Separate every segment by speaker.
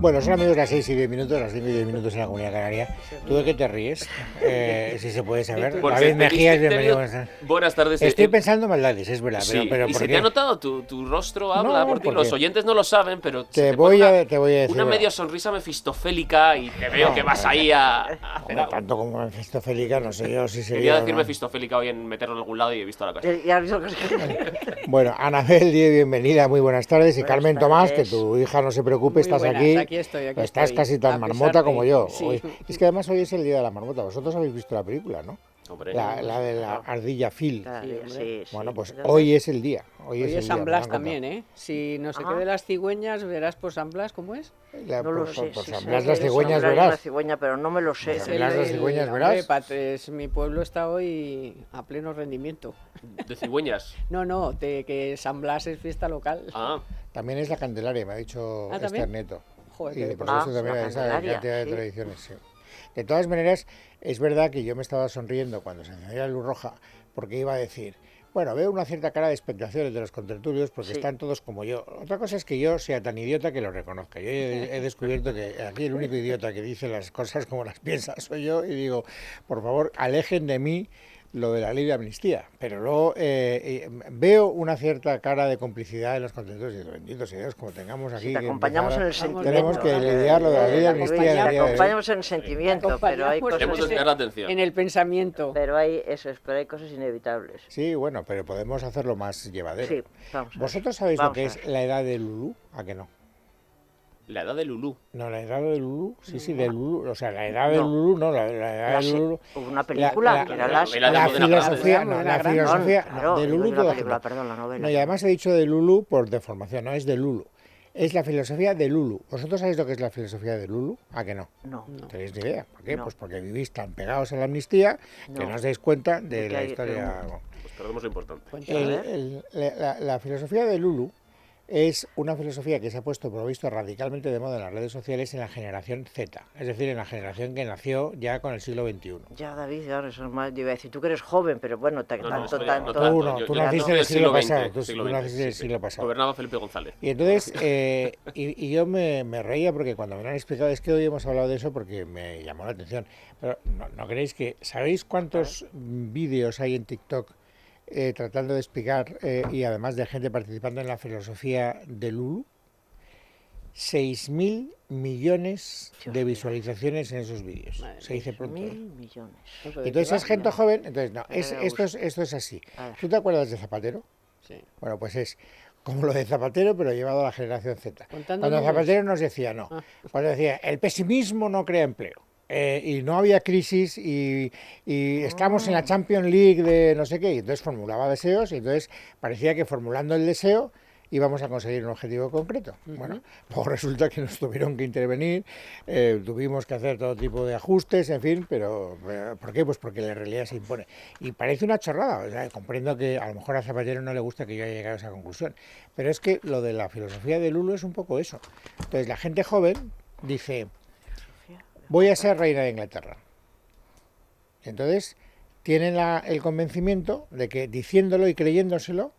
Speaker 1: Bueno, son amigos las 6 y 10 minutos, las 5 y 10 minutos en la Comunidad Canaria. ¿Tú de qué te ríes? Eh, si se puede saber. David
Speaker 2: te
Speaker 1: Mejía,
Speaker 2: viste-
Speaker 1: bienvenido. buenas tardes. Estoy
Speaker 2: eh,
Speaker 1: pensando maldades, es verdad,
Speaker 2: sí,
Speaker 1: pero, pero
Speaker 2: y
Speaker 1: ¿por
Speaker 2: se
Speaker 1: qué?
Speaker 2: te ha notado, tu, tu rostro habla
Speaker 1: No,
Speaker 2: por ti.
Speaker 1: porque-
Speaker 2: Los oyentes no lo saben, pero
Speaker 1: Te
Speaker 2: te
Speaker 1: voy a-
Speaker 2: una,
Speaker 1: te voy a decir
Speaker 2: una medio sonrisa mefistofélica y te veo
Speaker 1: No,
Speaker 2: que vas
Speaker 1: no,
Speaker 2: ahí a, a hacer
Speaker 1: Hombre,
Speaker 2: algo.
Speaker 1: tanto como Mefistofélica, no sé yo si sería.
Speaker 2: Quería decir mefistofélica hoy en meterlo en algún lado y he visto la cosa.
Speaker 3: Ya has visto
Speaker 1: Bueno, Anabel, bienvenida, muy buenas tardes. Y
Speaker 3: Buenas
Speaker 1: Carmen Tomás, que tu hija no se preocupe,
Speaker 4: Muy
Speaker 1: estás
Speaker 4: buenas,
Speaker 1: aquí.
Speaker 4: Aquí estoy, aquí
Speaker 1: estás
Speaker 4: estoy,
Speaker 1: casi tan marmota como yo.
Speaker 4: sí.
Speaker 1: Hoy- Es que además hoy es el día de la marmota. Vosotros habéis visto la película, ¿no?
Speaker 2: Hombre,
Speaker 1: La, la de la ardilla Phil.
Speaker 4: Sí,
Speaker 3: sí.
Speaker 1: Bueno, pues hoy es el día. Hoy,
Speaker 4: Hoy
Speaker 1: es,
Speaker 4: San
Speaker 1: me
Speaker 4: Blas también, ¿eh? Si no sé qué
Speaker 3: Ah.
Speaker 4: de las cigüeñas, verás por San Blas, ¿cómo es?
Speaker 1: La-
Speaker 3: No lo
Speaker 1: por,
Speaker 3: sé.
Speaker 1: por-
Speaker 3: sí
Speaker 1: San Blas las cigüeñas verás.
Speaker 3: la cigüeña, pero no me lo sé.
Speaker 1: San Blas las
Speaker 3: el-
Speaker 1: cigüeñas
Speaker 4: hombre,
Speaker 1: verás.
Speaker 4: Patres, mi pueblo está hoy a pleno rendimiento.
Speaker 2: de cigüeñas.
Speaker 4: No, no, de que San Blas es fiesta local.
Speaker 2: Ah,
Speaker 1: También es la Candelaria, me ha dicho
Speaker 4: Ah,
Speaker 1: Esther.
Speaker 4: Joder,
Speaker 1: Y también esa cantidad de
Speaker 3: sí.
Speaker 1: tradiciones. sí. De todas maneras, es verdad que yo me estaba sonriendo cuando se encendía la luz roja, porque iba a decir, bueno, veo una cierta cara de expectación de los contertulios porque
Speaker 3: Sí.
Speaker 1: están todos como yo. Otra cosa es que yo sea tan idiota que lo reconozca. Yo he, he descubierto que aquí el único idiota que dice las cosas como las piensa soy yo y digo, por favor, alejen de mí lo de la ley de amnistía. Pero luego eh, eh, veo una cierta cara de complicidad en los contertulios y bendito sea Dios, como tengamos aquí...
Speaker 3: Sí, te acompañamos en
Speaker 1: empezar
Speaker 3: el
Speaker 1: a-
Speaker 3: sentimiento.
Speaker 1: Tenemos que
Speaker 3: ¿no?
Speaker 1: lidiar lo de la ley de amnistía.
Speaker 3: Te
Speaker 1: en el
Speaker 3: acompañamos en el sentimiento, pero hay cosas...
Speaker 4: En el pensamiento.
Speaker 3: Pero hay, eso es, pero hay cosas inevitables.
Speaker 1: Sí, bueno, pero podemos hacerlo más llevadero.
Speaker 3: Sí, vamos.
Speaker 1: ¿Vosotros sabéis
Speaker 3: Vamos
Speaker 1: lo que es la edad de Lulú? ¿A que no?
Speaker 2: La edad de Lulú.
Speaker 1: No, la edad de Lulú, sí, sí, de Lulú. O sea, la edad de
Speaker 3: No.
Speaker 1: Lulú, no, la, la edad
Speaker 3: La
Speaker 1: de Lulú.
Speaker 3: Hubo una película,
Speaker 1: la-
Speaker 3: que era
Speaker 2: la de
Speaker 1: filosofía, no, la filosofía, no, de
Speaker 3: Claro,
Speaker 1: Lulú
Speaker 3: la
Speaker 1: toda
Speaker 3: película, perdón, la novela.
Speaker 1: No, y además he dicho de Lulú por deformación, no es de Lulu. Es la filosofía de Lulu. ¿Vosotros sabéis lo que es la filosofía de Lulu? ¿A que no?
Speaker 3: No.
Speaker 1: No tenéis ni idea. ¿Por qué?
Speaker 3: No.
Speaker 1: Pues porque vivís tan pegados a la amnistía que
Speaker 3: No.
Speaker 1: os dais cuenta de
Speaker 3: De
Speaker 1: la historia.
Speaker 2: Pues perdemos lo importante.
Speaker 1: El- el- la- la filosofía de Lulu es una filosofía que se ha puesto, por lo visto, radicalmente de moda en las redes sociales en la generación Z, es decir, en la generación que nació ya con el siglo XXI.
Speaker 3: Ya, David, ahora eso es más... Yo iba a decir, tú que eres joven, pero bueno, ta-
Speaker 2: No, no,
Speaker 3: tanto, tanto...
Speaker 1: Tú no, naciste del
Speaker 2: del
Speaker 1: siglo pasado, tú-
Speaker 2: siglo
Speaker 1: tú
Speaker 2: XX,
Speaker 1: naciste del
Speaker 2: sí, sí.
Speaker 1: siglo pasado.
Speaker 2: Gobernaba Felipe González.
Speaker 1: Y entonces, eh, y, y yo me, me reía porque cuando me lo han explicado, es que hoy hemos hablado de eso porque me llamó la atención. Pero no, ¿no creéis que, ¿sabéis cuántos vídeos hay en TikTok eh, tratando de explicar eh, y además de gente participando en la filosofía de Lulu? 6.000 millones de visualizaciones en esos vídeos.
Speaker 4: Madre
Speaker 1: Se dice pronto.
Speaker 3: Mil millones.
Speaker 4: No, pero ¿de
Speaker 1: Entonces es gente joven, entonces no, es, esto, es, esto es así. ¿Tú te acuerdas de Zapatero?
Speaker 4: Sí.
Speaker 1: Bueno, pues es como lo de Zapatero, pero llevado a la generación Z. Cuando. Zapatero nos decía, no,
Speaker 4: Ah.
Speaker 1: cuando decía, el pesimismo no crea empleo. Eh, y no había crisis y, y estamos en la Champions League de no sé qué, y entonces formulaba deseos y entonces parecía que formulando el deseo íbamos a conseguir un objetivo concreto. Bueno, pues resulta que nos tuvieron que intervenir, eh, tuvimos que hacer todo tipo de ajustes, en fin, pero eh, ¿por qué? Pues porque la realidad se impone. Y parece una chorrada, o sea, comprendo que a lo mejor a Zapatero no le gusta que yo haya llegado a esa conclusión, pero es que lo de la filosofía de Lulu es un poco eso. Entonces la gente joven dice, voy a ser reina de Inglaterra. Entonces tienen la- el convencimiento de que diciéndolo y creyéndoselo,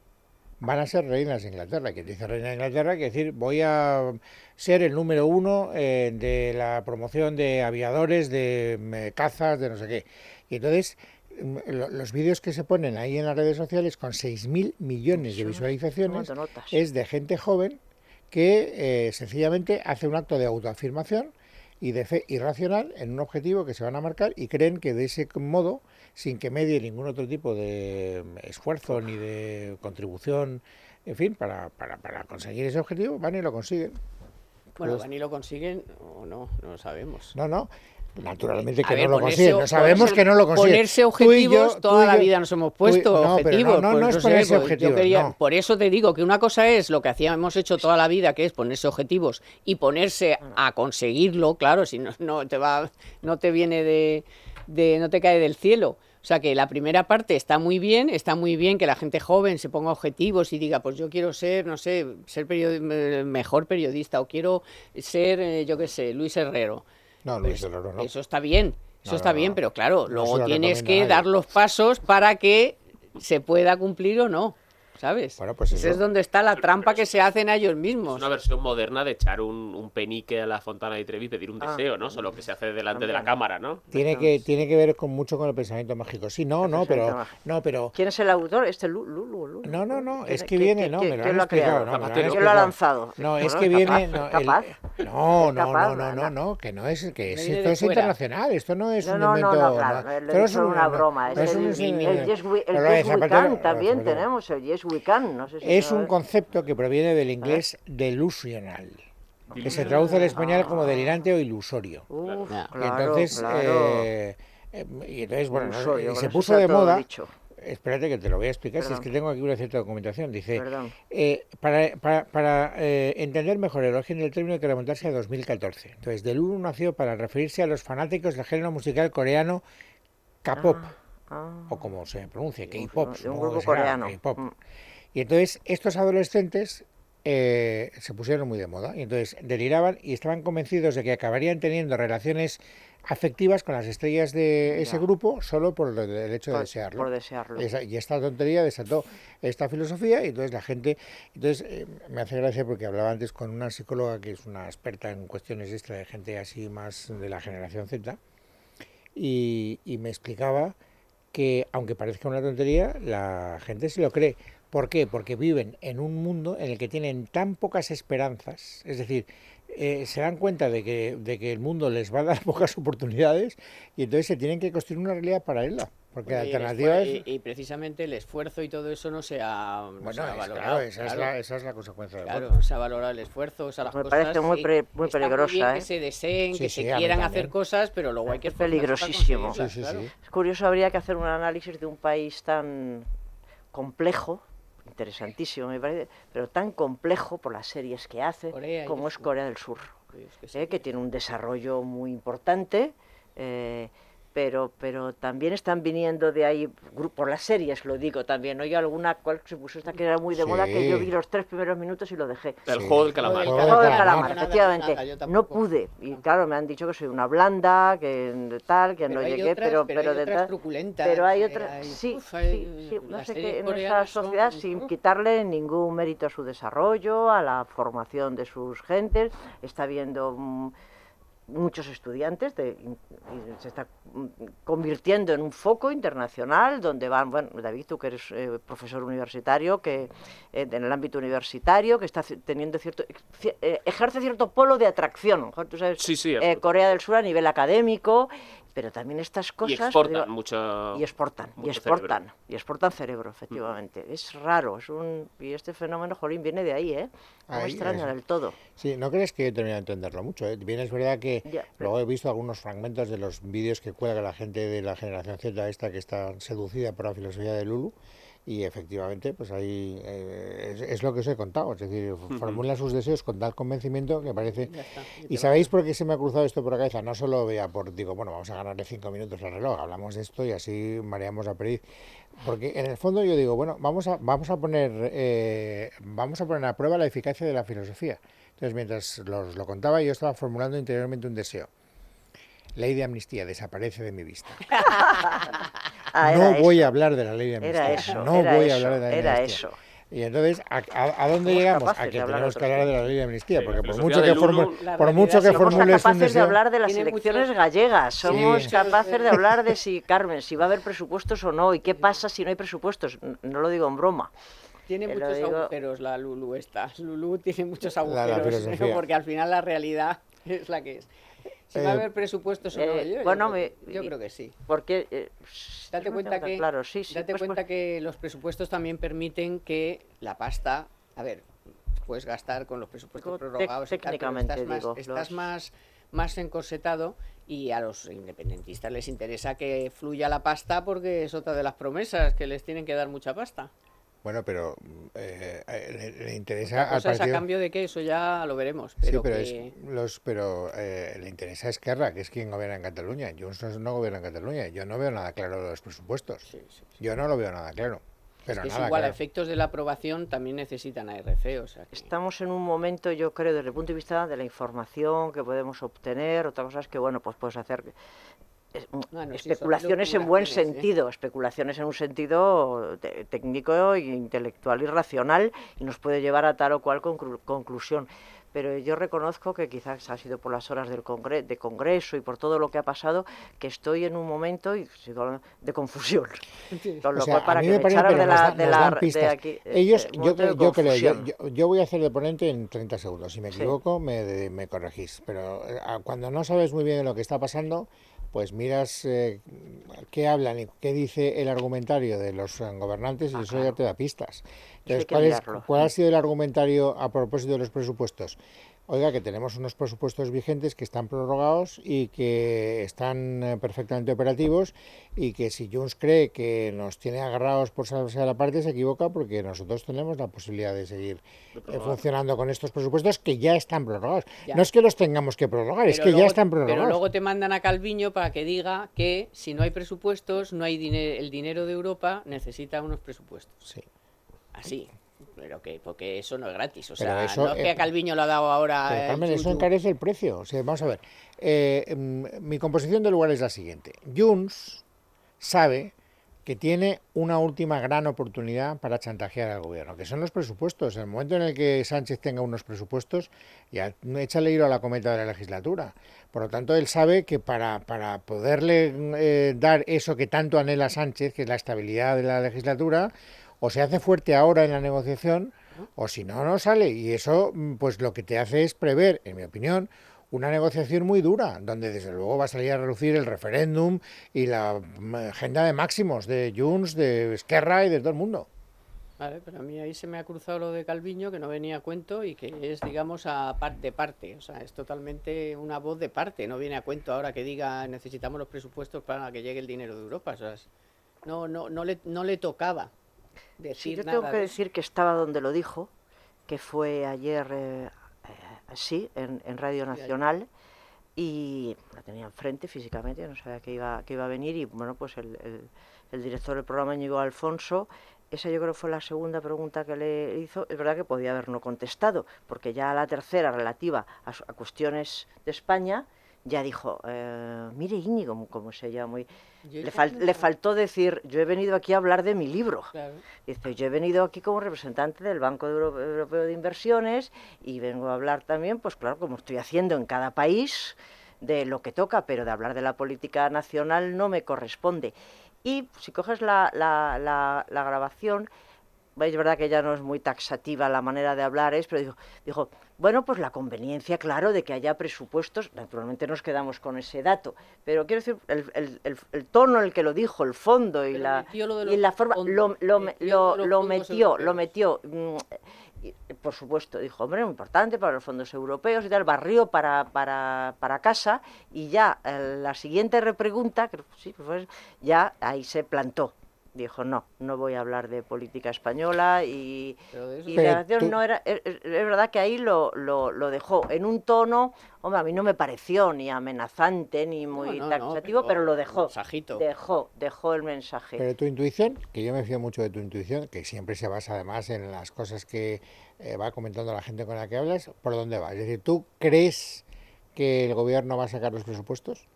Speaker 1: van a ser reinas de Inglaterra. Que dice reina de Inglaterra, quiere decir, voy a ser el número uno eh, de la promoción de aviadores, de mm, cazas, de no sé qué. Y entonces, mm, lo- los vídeos que se ponen ahí en las redes sociales con 6.000 millones de visualizaciones es de gente joven que eh, sencillamente hace un acto de autoafirmación y de fe irracional en un objetivo que se van a marcar y creen que de ese modo, sin que medie ningún otro tipo de esfuerzo ni de contribución en fin, para, para, para conseguir ese objetivo, van y lo consiguen.
Speaker 4: Bueno, van y lo consiguen o no, no lo sabemos.
Speaker 1: No, no, naturalmente que
Speaker 4: ver,
Speaker 1: no lo consiguen. No sabemos
Speaker 4: ponerse-
Speaker 1: que no lo consiguen.
Speaker 4: Ponerse objetivos,
Speaker 1: yo-
Speaker 4: toda la vida nos hemos
Speaker 1: tú
Speaker 4: puesto
Speaker 1: no,
Speaker 4: objetivos.
Speaker 1: No, no,
Speaker 4: pues
Speaker 1: no es ponerse
Speaker 4: pues
Speaker 1: objetivos.
Speaker 4: quería-. Por eso te digo que una cosa es lo que hacíamos hecho toda la vida, que es ponerse objetivos y ponerse a conseguirlo, claro, si no, no te va, no te viene de, de- no te cae del cielo. O sea que la primera parte está muy bien, está muy bien que la gente joven se ponga objetivos y diga, pues yo quiero ser, no sé, ser eh, mejor periodista o quiero ser, eh, yo qué sé, Luis Herrero.
Speaker 1: No, Luis Herrero, no.
Speaker 4: Eso está bien, eso
Speaker 1: No,
Speaker 4: está
Speaker 1: no,
Speaker 4: bien, pero claro, luego tienes que dar los pasos para que se pueda cumplir o no, ¿sabes?
Speaker 1: Bueno, pues
Speaker 4: Ese
Speaker 1: eso.
Speaker 4: es donde está la trampa que se hacen a ellos
Speaker 2: Es
Speaker 4: mismos.
Speaker 2: una versión moderna de echar un, un penique a la fontana de Trevi y pedir un
Speaker 3: Ah.
Speaker 2: deseo, ¿no? Solo que se hace delante de la cámara, ¿no?
Speaker 1: Tiene que, tiene que ver con mucho con el pensamiento mágico. Sí, no, no, pero, no, pero,
Speaker 3: ¿Quién es el autor? Este Lu- Lulu. Lulu.
Speaker 1: no, no, no,
Speaker 3: ¿Quién-
Speaker 1: es que viene,
Speaker 3: quién-
Speaker 1: no, me lo han explicado,
Speaker 3: creado?
Speaker 1: no,
Speaker 2: ¿Quién lo ha
Speaker 3: lanzado?
Speaker 1: No, es que
Speaker 3: es
Speaker 1: viene,
Speaker 3: capaz,
Speaker 1: no,
Speaker 3: es capaz.
Speaker 1: el- no,
Speaker 3: Es
Speaker 1: no, no, no,
Speaker 3: no.
Speaker 1: no, que no es, que es, esto es internacional, esto no es un
Speaker 3: no, no,
Speaker 1: invento,
Speaker 3: no, claro, dicho una broma. Es
Speaker 1: es
Speaker 3: el,
Speaker 1: es-
Speaker 3: Yes We- Can también tenemos, el Yes We Can. No sé si
Speaker 1: Es un concepto que proviene del inglés delusional, que se traduce al español como delirante o ilusorio.
Speaker 3: Uf, claro,
Speaker 1: entonces,
Speaker 3: claro.
Speaker 1: eh, eh, y entonces, bueno, no,
Speaker 3: Ilusorio,
Speaker 1: y
Speaker 3: con
Speaker 1: se puso de moda.
Speaker 3: dicho.
Speaker 1: Espérate que te lo voy a explicar, si es que tengo aquí una cierta documentación. Dice, eh, para, para- para, eh, entender mejor el origen del término hay que remontarse a 2014. Entonces, Delulu nació para referirse a los fanáticos del género musical coreano K-pop,
Speaker 3: Ah,
Speaker 1: o como se pronuncia, K-pop.
Speaker 3: de un grupo coreano. Mm.
Speaker 1: Y entonces estos adolescentes eh, se pusieron muy de moda y entonces deliraban y estaban convencidos de que acabarían teniendo relaciones afectivas con las estrellas de ese
Speaker 3: Ya.
Speaker 1: grupo solo por el el hecho de
Speaker 3: por,
Speaker 1: desearlo.
Speaker 3: por desearlo.
Speaker 1: Esa- y esta tontería desató esta filosofía y entonces la gente, entonces eh, me hace gracia porque hablaba antes con una psicóloga que es una experta en cuestiones extra de gente así más de la generación Z y, y me explicaba que aunque parezca una tontería, la gente se lo cree. ¿Por qué? Porque viven en un mundo en el que tienen tan pocas esperanzas, es decir, eh, se dan cuenta de que, de que el mundo les va a dar pocas oportunidades y entonces se tienen que construir una realidad paralela, porque la
Speaker 4: Y
Speaker 1: alternativa
Speaker 4: esfuer-
Speaker 1: es...
Speaker 4: y, y precisamente el esfuerzo y todo eso no se ha, no se
Speaker 1: Bueno,
Speaker 4: ha
Speaker 1: es-
Speaker 4: valorado.
Speaker 1: claro, esa, Es
Speaker 4: claro.
Speaker 1: la, esa es la consecuencia del
Speaker 4: Claro,
Speaker 1: voto.
Speaker 4: se ha valorado el esfuerzo, o sea, las
Speaker 3: Me
Speaker 4: cosas,
Speaker 3: parece muy
Speaker 4: sí,
Speaker 3: pre- muy
Speaker 4: está
Speaker 3: peligrosa,
Speaker 4: bien
Speaker 3: ¿eh?
Speaker 4: que se deseen,
Speaker 1: Sí,
Speaker 4: que
Speaker 1: sí,
Speaker 4: se quieran hacer cosas, pero luego hay que
Speaker 3: Es peligrosísimo.
Speaker 1: Sí, sí,
Speaker 4: claro.
Speaker 1: sí.
Speaker 3: Es curioso, habría que hacer un análisis de un país tan complejo, interesantísimo me parece, pero tan complejo por las series que hace,
Speaker 4: Corea y
Speaker 3: como es. Corea del Sur,
Speaker 4: es que.
Speaker 3: ¿eh? que tiene un desarrollo muy importante. eh, pero, pero también están viniendo de ahí, gru- por las series lo digo también, ¿no? Yo alguna cual se puso esta que era muy de moda, que yo vi los tres primeros minutos y lo dejé.
Speaker 2: El
Speaker 1: Sí.
Speaker 2: juego del calamar.
Speaker 4: El
Speaker 1: Juego
Speaker 3: El juego del calamar, efectivamente. no pude. Y claro, me han dicho que soy una blanda, que tal, que
Speaker 4: Pero
Speaker 3: no llegué,
Speaker 4: otras-
Speaker 3: pero,
Speaker 4: pero
Speaker 3: pero de tal- Pero hay
Speaker 4: que
Speaker 3: otras,
Speaker 4: hay-
Speaker 3: sí,
Speaker 4: uf, hay-
Speaker 3: sí, sí, no sé qué, en nuestra
Speaker 4: son-
Speaker 3: sociedad, sin quitarle ningún mérito a su desarrollo, a la formación de sus gentes, está habiendo mm, muchos estudiantes, de, y se está mm, convirtiendo en un foco internacional donde van, bueno, David, tú que eres eh, profesor universitario, que eh, en el ámbito universitario, que está teniendo cierto, ci- eh, ejerce cierto polo de atracción, tú sabes,
Speaker 2: Sí, sí, absolutamente.
Speaker 3: Corea del Sur a nivel académico, pero también estas
Speaker 2: Y
Speaker 3: cosas...
Speaker 2: exportan
Speaker 3: digo,
Speaker 2: mucho.
Speaker 3: y exportan, y
Speaker 2: mucho
Speaker 3: exportan,
Speaker 2: cerebro.
Speaker 3: y exportan cerebro, efectivamente. Es raro, es un y este fenómeno, Jolín, viene de ahí, ¿eh? No
Speaker 1: Ahí,
Speaker 3: extraña
Speaker 1: eso.
Speaker 3: del todo.
Speaker 1: Sí, no crees que he terminado de entenderlo mucho. ¿eh? Bien, es verdad que
Speaker 3: Ya,
Speaker 1: luego he visto algunos fragmentos de los vídeos que cuelga la gente de la generación Z esta que está seducida por la filosofía de Lulu y efectivamente pues ahí eh, es, es lo que os he contado, es decir, formula sus deseos con tal convencimiento que parece...
Speaker 4: Está, y
Speaker 1: ¿Y
Speaker 4: te
Speaker 1: sabéis por qué se me ha cruzado esto por la cabeza? No solo vea por, digo, bueno, vamos a ganarle cinco minutos al reloj, hablamos de esto y así mareamos a perdiz. Porque en el fondo yo digo, bueno, vamos a, vamos a poner eh, vamos a poner a prueba la eficacia de la filosofía. Entonces, mientras los, lo contaba, yo estaba formulando interiormente un deseo. Ley de amnistía, desaparece de mi vista.
Speaker 3: Ah,
Speaker 1: no
Speaker 3: era
Speaker 1: voy
Speaker 3: eso,
Speaker 1: a hablar de la ley de amnistía.
Speaker 3: Era eso,
Speaker 1: no
Speaker 3: era
Speaker 1: voy
Speaker 3: eso,
Speaker 1: a hablar de la ley de
Speaker 3: era
Speaker 1: amnistía.
Speaker 3: eso.
Speaker 1: Y entonces, ¿a, a- a dónde
Speaker 3: Somos
Speaker 1: llegamos? A que
Speaker 3: hablar de
Speaker 1: tenemos que hablar de la ley de amnistía,
Speaker 2: Sí,
Speaker 1: porque
Speaker 2: la
Speaker 1: por mucho que, formu-
Speaker 4: la
Speaker 1: por mucho que
Speaker 3: Somos capaces de hablar de las elecciones gallegas, somos
Speaker 1: Sí.
Speaker 3: capaces de hablar de si, Carmen, si va a haber presupuestos o no, y qué pasa si no hay presupuestos. No lo digo en broma.
Speaker 4: Tiene
Speaker 3: Te
Speaker 4: muchos
Speaker 3: digo-
Speaker 4: agujeros la Lulu esta. Lulu tiene muchos
Speaker 1: La- la
Speaker 4: agujeros,
Speaker 1: filosofía.
Speaker 4: porque al final la realidad es la que es. Si va a
Speaker 1: Eh,
Speaker 4: haber presupuestos o no,
Speaker 3: eh,
Speaker 4: yo, yo
Speaker 3: bueno,
Speaker 4: creo,
Speaker 3: me-
Speaker 4: yo creo que sí.
Speaker 3: Porque... eh,
Speaker 4: Date
Speaker 3: no
Speaker 4: cuenta que,
Speaker 3: Claro, sí, sí.
Speaker 4: date
Speaker 3: pues,
Speaker 4: cuenta
Speaker 3: pues,
Speaker 4: que los presupuestos también permiten que la pasta, a ver, puedes gastar con los presupuestos prorrogados,
Speaker 3: técnicamente,
Speaker 4: estás, más,
Speaker 3: digo,
Speaker 4: estás
Speaker 3: los-
Speaker 4: más, más encorsetado y a los independentistas les interesa que fluya la pasta porque es otra de las promesas, que les tienen que dar mucha pasta.
Speaker 1: Bueno, pero eh, eh, le, le interesa
Speaker 4: Otra
Speaker 1: al
Speaker 4: cosa es a
Speaker 1: partido...
Speaker 4: cambio de que eso ya lo veremos.
Speaker 1: Sí,
Speaker 4: Pero,
Speaker 1: pero,
Speaker 4: que-
Speaker 1: es los, pero eh, le interesa a Esquerra, que es quien gobierna en Cataluña. Junts no, no gobierna en Cataluña. Yo no veo nada claro de los presupuestos.
Speaker 4: sí, sí, sí.
Speaker 1: Yo no lo veo nada claro. Pero
Speaker 4: que es igual, a efectos de la aprobación también necesitan ARC, o sea que-
Speaker 3: Estamos en un momento, yo creo, desde el punto de vista de la información que podemos obtener, otra cosa es que, bueno, pues puedes hacer eh, mm,
Speaker 4: sí,
Speaker 3: especulaciones en buen
Speaker 4: ¿eh?
Speaker 3: sentido, especulaciones en un sentido te- técnico, intelectual y racional, y nos puede llevar a tal o cual conclu- conclusión. Pero yo reconozco que quizás ha sido por las horas del congre de Congreso y por todo lo que ha pasado, que estoy en un momento y sigo hablando de confusión. Con lo
Speaker 1: O sea,
Speaker 3: cual, para
Speaker 1: a mí
Speaker 3: que
Speaker 1: me
Speaker 3: me echaran de la, de la- aquí, eh,
Speaker 1: Ellos,
Speaker 3: eh,
Speaker 1: yo,
Speaker 3: momento de
Speaker 1: creo- yo creo, yo,
Speaker 3: confusión.
Speaker 1: yo- yo voy a hacer de ponente en 30 segundos. Si me
Speaker 3: Sí.
Speaker 1: equivoco, me, de- me corregís. Pero eh, cuando no sabes muy bien lo que está pasando, pues miras eh, qué hablan y qué dice el argumentario de los eh, gobernantes y
Speaker 3: Ah,
Speaker 1: eso ya te da pistas. Entonces, ¿cuál, es-. ¿cuál ha sido el argumentario a propósito de los presupuestos? Oiga, que tenemos unos presupuestos vigentes que están prorrogados y que están eh, perfectamente operativos y que si Junts cree que nos tiene agarrados por salvarse a la parte se equivoca porque nosotros tenemos la posibilidad de seguir eh, funcionando con estos presupuestos que ya están prorrogados.
Speaker 4: Ya.
Speaker 1: No es que los tengamos que prorrogar, es que ya están prorrogados.
Speaker 4: Pero luego te mandan a Calviño para que diga que si no hay presupuestos, no hay dinero, el dinero de Europa necesita unos presupuestos.
Speaker 1: Sí.
Speaker 4: Así. Pero que, porque eso no es gratis. O
Speaker 1: Pero
Speaker 4: sea,
Speaker 1: eso,
Speaker 4: no es que
Speaker 1: eh,
Speaker 4: a Calviño lo ha dado ahora.
Speaker 1: Pero
Speaker 4: eh,
Speaker 1: Carmen, eso encarece el precio. O sea, vamos a ver. eh, mm, mi composición del lugar es la siguiente. Junts sabe que tiene una última gran oportunidad para chantajear al gobierno, que son los presupuestos. En el momento en el que Sánchez tenga unos presupuestos, ya échale hilo a la cometa de la legislatura. Por lo tanto, él sabe que para, para poderle eh, dar eso que tanto anhela Sánchez, que es la estabilidad de la legislatura, o se hace fuerte ahora en la negociación, o si no, no sale. Y eso, mm, pues lo que te hace es prever, en mi opinión, una negociación muy dura, donde desde luego va a salir a relucir el referéndum y la mm, agenda de máximos de Junts, de Esquerra y de todo el mundo.
Speaker 4: Vale, pero a mí ahí se me ha cruzado lo de Calviño, que no venía a cuento y que es, digamos, a par de parte. O sea, es totalmente una voz de parte. No viene a cuento ahora que diga necesitamos los presupuestos para que llegue el dinero de Europa. O sea, no, no, no, le, no le tocaba
Speaker 3: Sí, yo
Speaker 4: nada.
Speaker 3: tengo que
Speaker 4: de-
Speaker 3: decir que estaba donde lo dijo, que fue ayer, eh, eh, sí, en, en Radio. Nacional, y la tenía enfrente físicamente, no sabía que iba, que iba a venir, y bueno, pues el, el- el director del programa, Íñigo Alfonso, esa yo creo fue la segunda pregunta que le hizo, es verdad que podía haber no contestado, porque ya la tercera, relativa a cuestiones de España, ya dijo, eh, mire Íñigo, como se llama, muy...
Speaker 4: Yo
Speaker 3: Le, fal-
Speaker 4: no
Speaker 3: le faltó decir, yo he venido aquí a hablar de mi libro.
Speaker 4: Claro.
Speaker 3: Dice, yo he venido aquí como representante del Banco Euro- Europeo de Inversiones y vengo a hablar también, pues claro, como estoy haciendo en cada país, de lo que toca, pero de hablar de la política nacional no me corresponde. Y si coges la, la, la, la grabación, es verdad que ya no es muy taxativa la manera de hablar, es, pero dijo, dijo, bueno, pues la conveniencia, claro, de que haya presupuestos, naturalmente nos quedamos con ese dato, pero quiero decir, el, el- el- el tono en el que lo dijo, el fondo y
Speaker 4: Pero
Speaker 3: la,
Speaker 4: lo
Speaker 3: y la forma,
Speaker 4: fondos,
Speaker 3: lo, lo, me-
Speaker 4: metió
Speaker 3: lo- metió, lo
Speaker 4: europeos.
Speaker 3: metió, mm, y, por supuesto, dijo, hombre, muy importante para los fondos europeos y tal, barrió para, para, para casa y ya eh, la siguiente repregunta, creo sí, pues, ya ahí se plantó. Dijo, no, no voy a hablar de política española y, y la acción
Speaker 1: tú-
Speaker 3: no era, es, es- es verdad que ahí lo, lo, lo dejó en un tono, hombre, a mí no me pareció ni amenazante ni muy
Speaker 4: no, no,
Speaker 3: taxativo,
Speaker 4: pero
Speaker 3: pero, lo dejó,
Speaker 4: mensajito.
Speaker 3: dejó, dejó el mensaje.
Speaker 1: Pero tu intuición, que yo me fío mucho de tu intuición, que siempre se basa además en las cosas que eh, va comentando la gente con la que hablas, ¿por dónde va? Es decir, ¿tú crees que el gobierno va a sacar los presupuestos?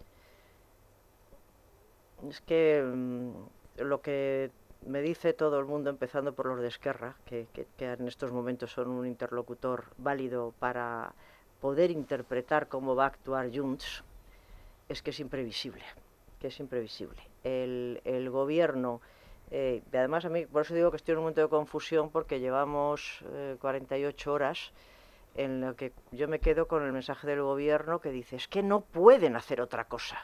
Speaker 3: Es que mm, lo que me dice todo el mundo, empezando por los de Esquerra, que, que- en estos momentos son un interlocutor válido para poder interpretar cómo va a actuar Junts, es que es imprevisible, que es imprevisible. El, el gobierno, eh, y además a mí, por eso digo que estoy en un momento de confusión, porque llevamos eh, 48 horas en lo que yo me quedo con el mensaje del gobierno que dice es que no pueden hacer otra cosa.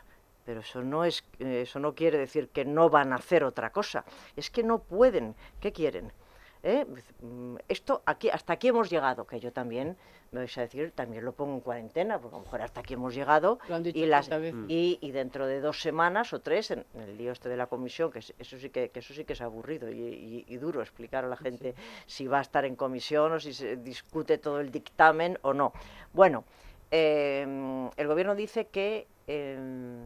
Speaker 3: Pero eso no es, eh, eso no quiere decir que no van a hacer otra cosa. Es que no pueden. ¿Qué quieren? ¿Eh? Mm, Esto aquí, hasta aquí hemos llegado, que yo también me vais a decir, también lo pongo en cuarentena, porque a lo mejor hasta aquí hemos llegado
Speaker 4: Lo han dicho
Speaker 3: y, las, y, y dentro de dos semanas o tres, en, en el lío este de la comisión, que es- eso sí que, que eso sí que es aburrido y, duro explicar a la gente si va a estar en comisión o si se discute todo el dictamen o no. Bueno, eh, el gobierno dice que eh,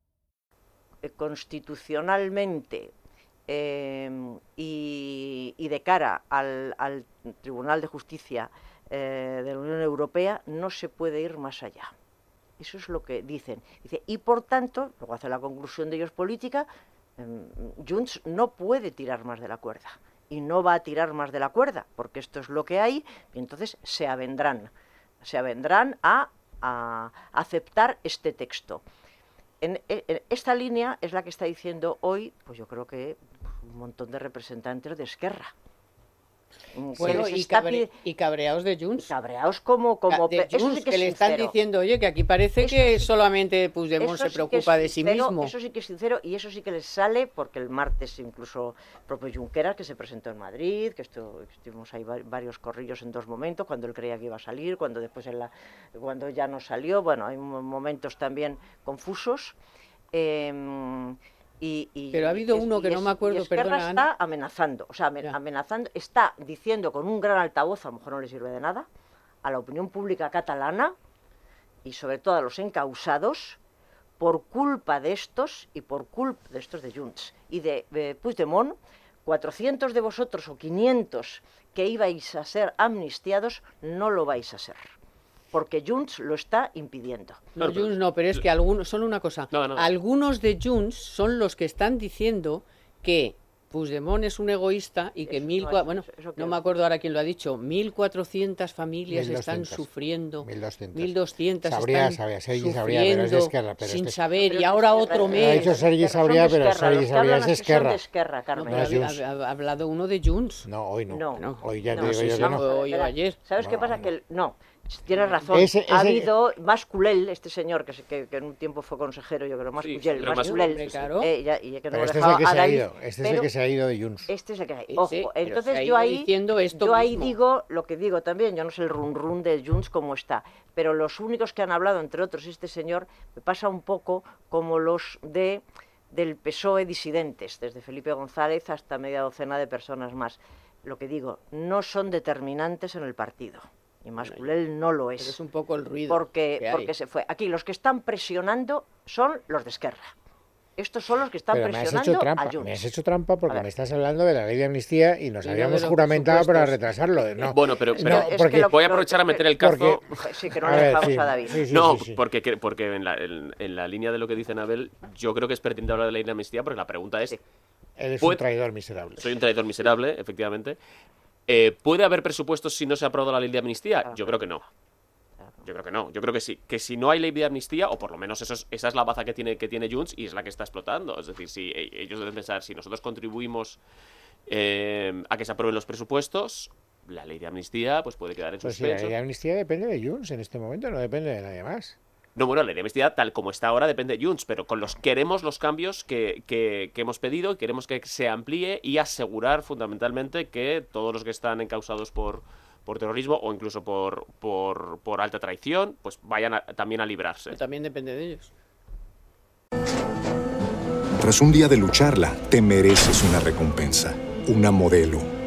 Speaker 3: Eh, constitucionalmente eh, y, de cara al, al Tribunal de Justicia eh, de la Unión Europea no se puede ir más allá. Eso es lo que dicen. Dice, y por tanto, luego hace la conclusión de ellos política, em, Junts no puede tirar más de la cuerda. Y no va a tirar más de la cuerda, porque esto es lo que hay, y entonces se avendrán. Se avendrán a aceptar este texto. En, e- en esta línea es la que está diciendo hoy, pues yo creo que un montón de representantes de Esquerra. Mm,
Speaker 4: Bueno, y, cabre- y cabreados de Junts.
Speaker 3: cabreados como... como
Speaker 4: de
Speaker 3: pe- eso
Speaker 4: Junts,
Speaker 3: sí
Speaker 4: que,
Speaker 3: es
Speaker 4: le están diciendo, oye, que aquí parece
Speaker 3: Eso
Speaker 4: que
Speaker 3: sí-
Speaker 4: solamente Puigdemont se preocupa de sí
Speaker 3: sincero,
Speaker 4: mismo.
Speaker 3: Eso sí que es sincero y eso sí que les sale porque el martes incluso el propio Junqueras que se presentó en Madrid, que estu- estuvimos ahí va- varios corrillos en dos momentos, cuando él creía que iba a salir, cuando después en la, cuando ya no salió, bueno, hay mo- momentos también confusos. em, y, y-
Speaker 4: Pero ha habido
Speaker 3: es-
Speaker 4: uno que no me acuerdo, perdona,
Speaker 3: está amenazando, o sea,
Speaker 4: Ya.
Speaker 3: amenazando, está diciendo con un gran altavoz, a lo mejor no le sirve de nada, a la opinión pública catalana y sobre todo a los encausados por culpa de estos y por culpa de estos de Junts y de, de Puigdemont, 400 de vosotros o 500 que ibais a ser amnistiados no lo vais a ser, porque Junts lo está impidiendo.
Speaker 4: No, Junts no, pero es que algunos, solo una cosa,
Speaker 2: No, no.
Speaker 4: algunos de Junts son los que están diciendo que Puigdemont es un egoísta y que
Speaker 3: Eso
Speaker 4: mil,
Speaker 3: no,
Speaker 4: bueno,
Speaker 3: eso- eso
Speaker 4: no me acuerdo ahora quién lo ha dicho, 1.400 familias están
Speaker 1: 1200.
Speaker 4: sufriendo,
Speaker 1: 1200.
Speaker 4: 1.200
Speaker 1: Sabría,
Speaker 4: están
Speaker 1: sabría, Sergi sabría, pero es Esquerra, pero
Speaker 4: sin
Speaker 1: este-
Speaker 4: saber
Speaker 3: Pero
Speaker 4: y
Speaker 3: es
Speaker 4: ahora otro
Speaker 3: es
Speaker 1: Ha
Speaker 4: mes.
Speaker 1: dicho Sergi
Speaker 3: son
Speaker 1: sabría, pero Sergi sabría es
Speaker 3: son
Speaker 1: Esquerra.
Speaker 3: Esquerra,
Speaker 4: No,
Speaker 3: Carmen.
Speaker 1: No es
Speaker 4: ha, hablado uno de Junts.
Speaker 1: No, hoy no.
Speaker 3: No.
Speaker 4: No.
Speaker 1: Hoy ya
Speaker 3: No,
Speaker 1: te digo
Speaker 4: sí,
Speaker 1: yo
Speaker 4: sí,
Speaker 1: que
Speaker 4: no.
Speaker 1: no.
Speaker 4: Hoy o ayer.
Speaker 3: ¿Sabes qué
Speaker 1: No,
Speaker 3: pasa?
Speaker 1: no.
Speaker 3: Que el- no, tienes razón.
Speaker 1: Ese-
Speaker 3: ha habido más culel, este señor que, se- que, que en un tiempo fue consejero, yo creo, más
Speaker 2: Sí,
Speaker 3: culel,
Speaker 2: pero
Speaker 3: más
Speaker 4: claro.
Speaker 3: eh, ya- y ya que no
Speaker 1: Pero
Speaker 3: lo
Speaker 1: este es
Speaker 3: dejaba
Speaker 1: el que se ha ido. Este es el que se ha ido de Junts.
Speaker 3: Este es el que hay.
Speaker 4: Sí,
Speaker 3: Ojo,
Speaker 4: sí,
Speaker 3: entonces
Speaker 4: se ha
Speaker 3: yo
Speaker 4: ido
Speaker 3: ahí,
Speaker 4: diciendo esto
Speaker 3: yo ahí
Speaker 4: mismo.
Speaker 3: digo lo que digo también, yo no sé el run run de Junts cómo está, pero los únicos que han hablado, entre otros este señor, me pasa un poco como los de del PSOE disidentes, desde Felipe González hasta media docena de personas más. Lo que digo, no son determinantes en el partido. Y Masculel no lo
Speaker 4: Pero
Speaker 3: es.
Speaker 4: es un poco el ruido
Speaker 3: porque,
Speaker 4: que hay.
Speaker 3: porque se fue. Aquí los que están presionando son los de Esquerra. Estos son los que están
Speaker 1: Pero me has
Speaker 3: presionando
Speaker 1: hecho trampa,
Speaker 3: a Junts.
Speaker 1: me has hecho trampa porque me estás hablando de la ley de amnistía y nos
Speaker 4: Y
Speaker 1: habíamos juramentado para retrasarlo. No,
Speaker 2: Bueno, pero,
Speaker 3: Es
Speaker 2: pero
Speaker 1: No,
Speaker 3: que- es
Speaker 1: porque-
Speaker 3: que lo-
Speaker 2: voy a
Speaker 3: lo-
Speaker 2: aprovechar a meter el
Speaker 1: porque-
Speaker 2: cazo.
Speaker 3: Sí, que no
Speaker 1: A
Speaker 3: le
Speaker 1: ver,
Speaker 3: dejamos
Speaker 1: sí,
Speaker 3: a David.
Speaker 1: sí, sí,
Speaker 2: no,
Speaker 1: sí, sí.
Speaker 2: porque, que- porque en, la, en- en la línea de lo que dice Nabel, yo creo que es pertinente hablar de la ley de amnistía, porque la pregunta es,
Speaker 3: Sí.
Speaker 1: Eres un traidor miserable.
Speaker 2: soy un traidor miserable, efectivamente, eh, ¿puede haber presupuestos si no se ha aprobado la ley de amnistía?
Speaker 3: Claro.
Speaker 2: Yo creo que no. Yo creo que no. Yo creo que sí. Que si no hay ley de amnistía, o por lo menos eso es- esa es la baza que tiene, que tiene Junts y es la que está explotando. Es decir, si e- ellos deben pensar, si nosotros contribuimos eh, a que se aprueben los presupuestos, la ley de amnistía pues puede quedar en
Speaker 1: Pues sí, la
Speaker 2: suspenso.
Speaker 1: ley de amnistía depende de Junts en este momento, no depende de nadie más.
Speaker 2: No, bueno, la ley de amnistía, tal como está ahora, depende de Junts, pero con los queremos los cambios que, que- que hemos pedido y queremos que se amplíe y asegurar fundamentalmente que todos los que están encausados por, por terrorismo o incluso por, por, por alta traición, pues vayan a- también a librarse.
Speaker 4: Pero también depende de ellos.
Speaker 5: Tras un día de lucharla, te mereces una recompensa, una modelo,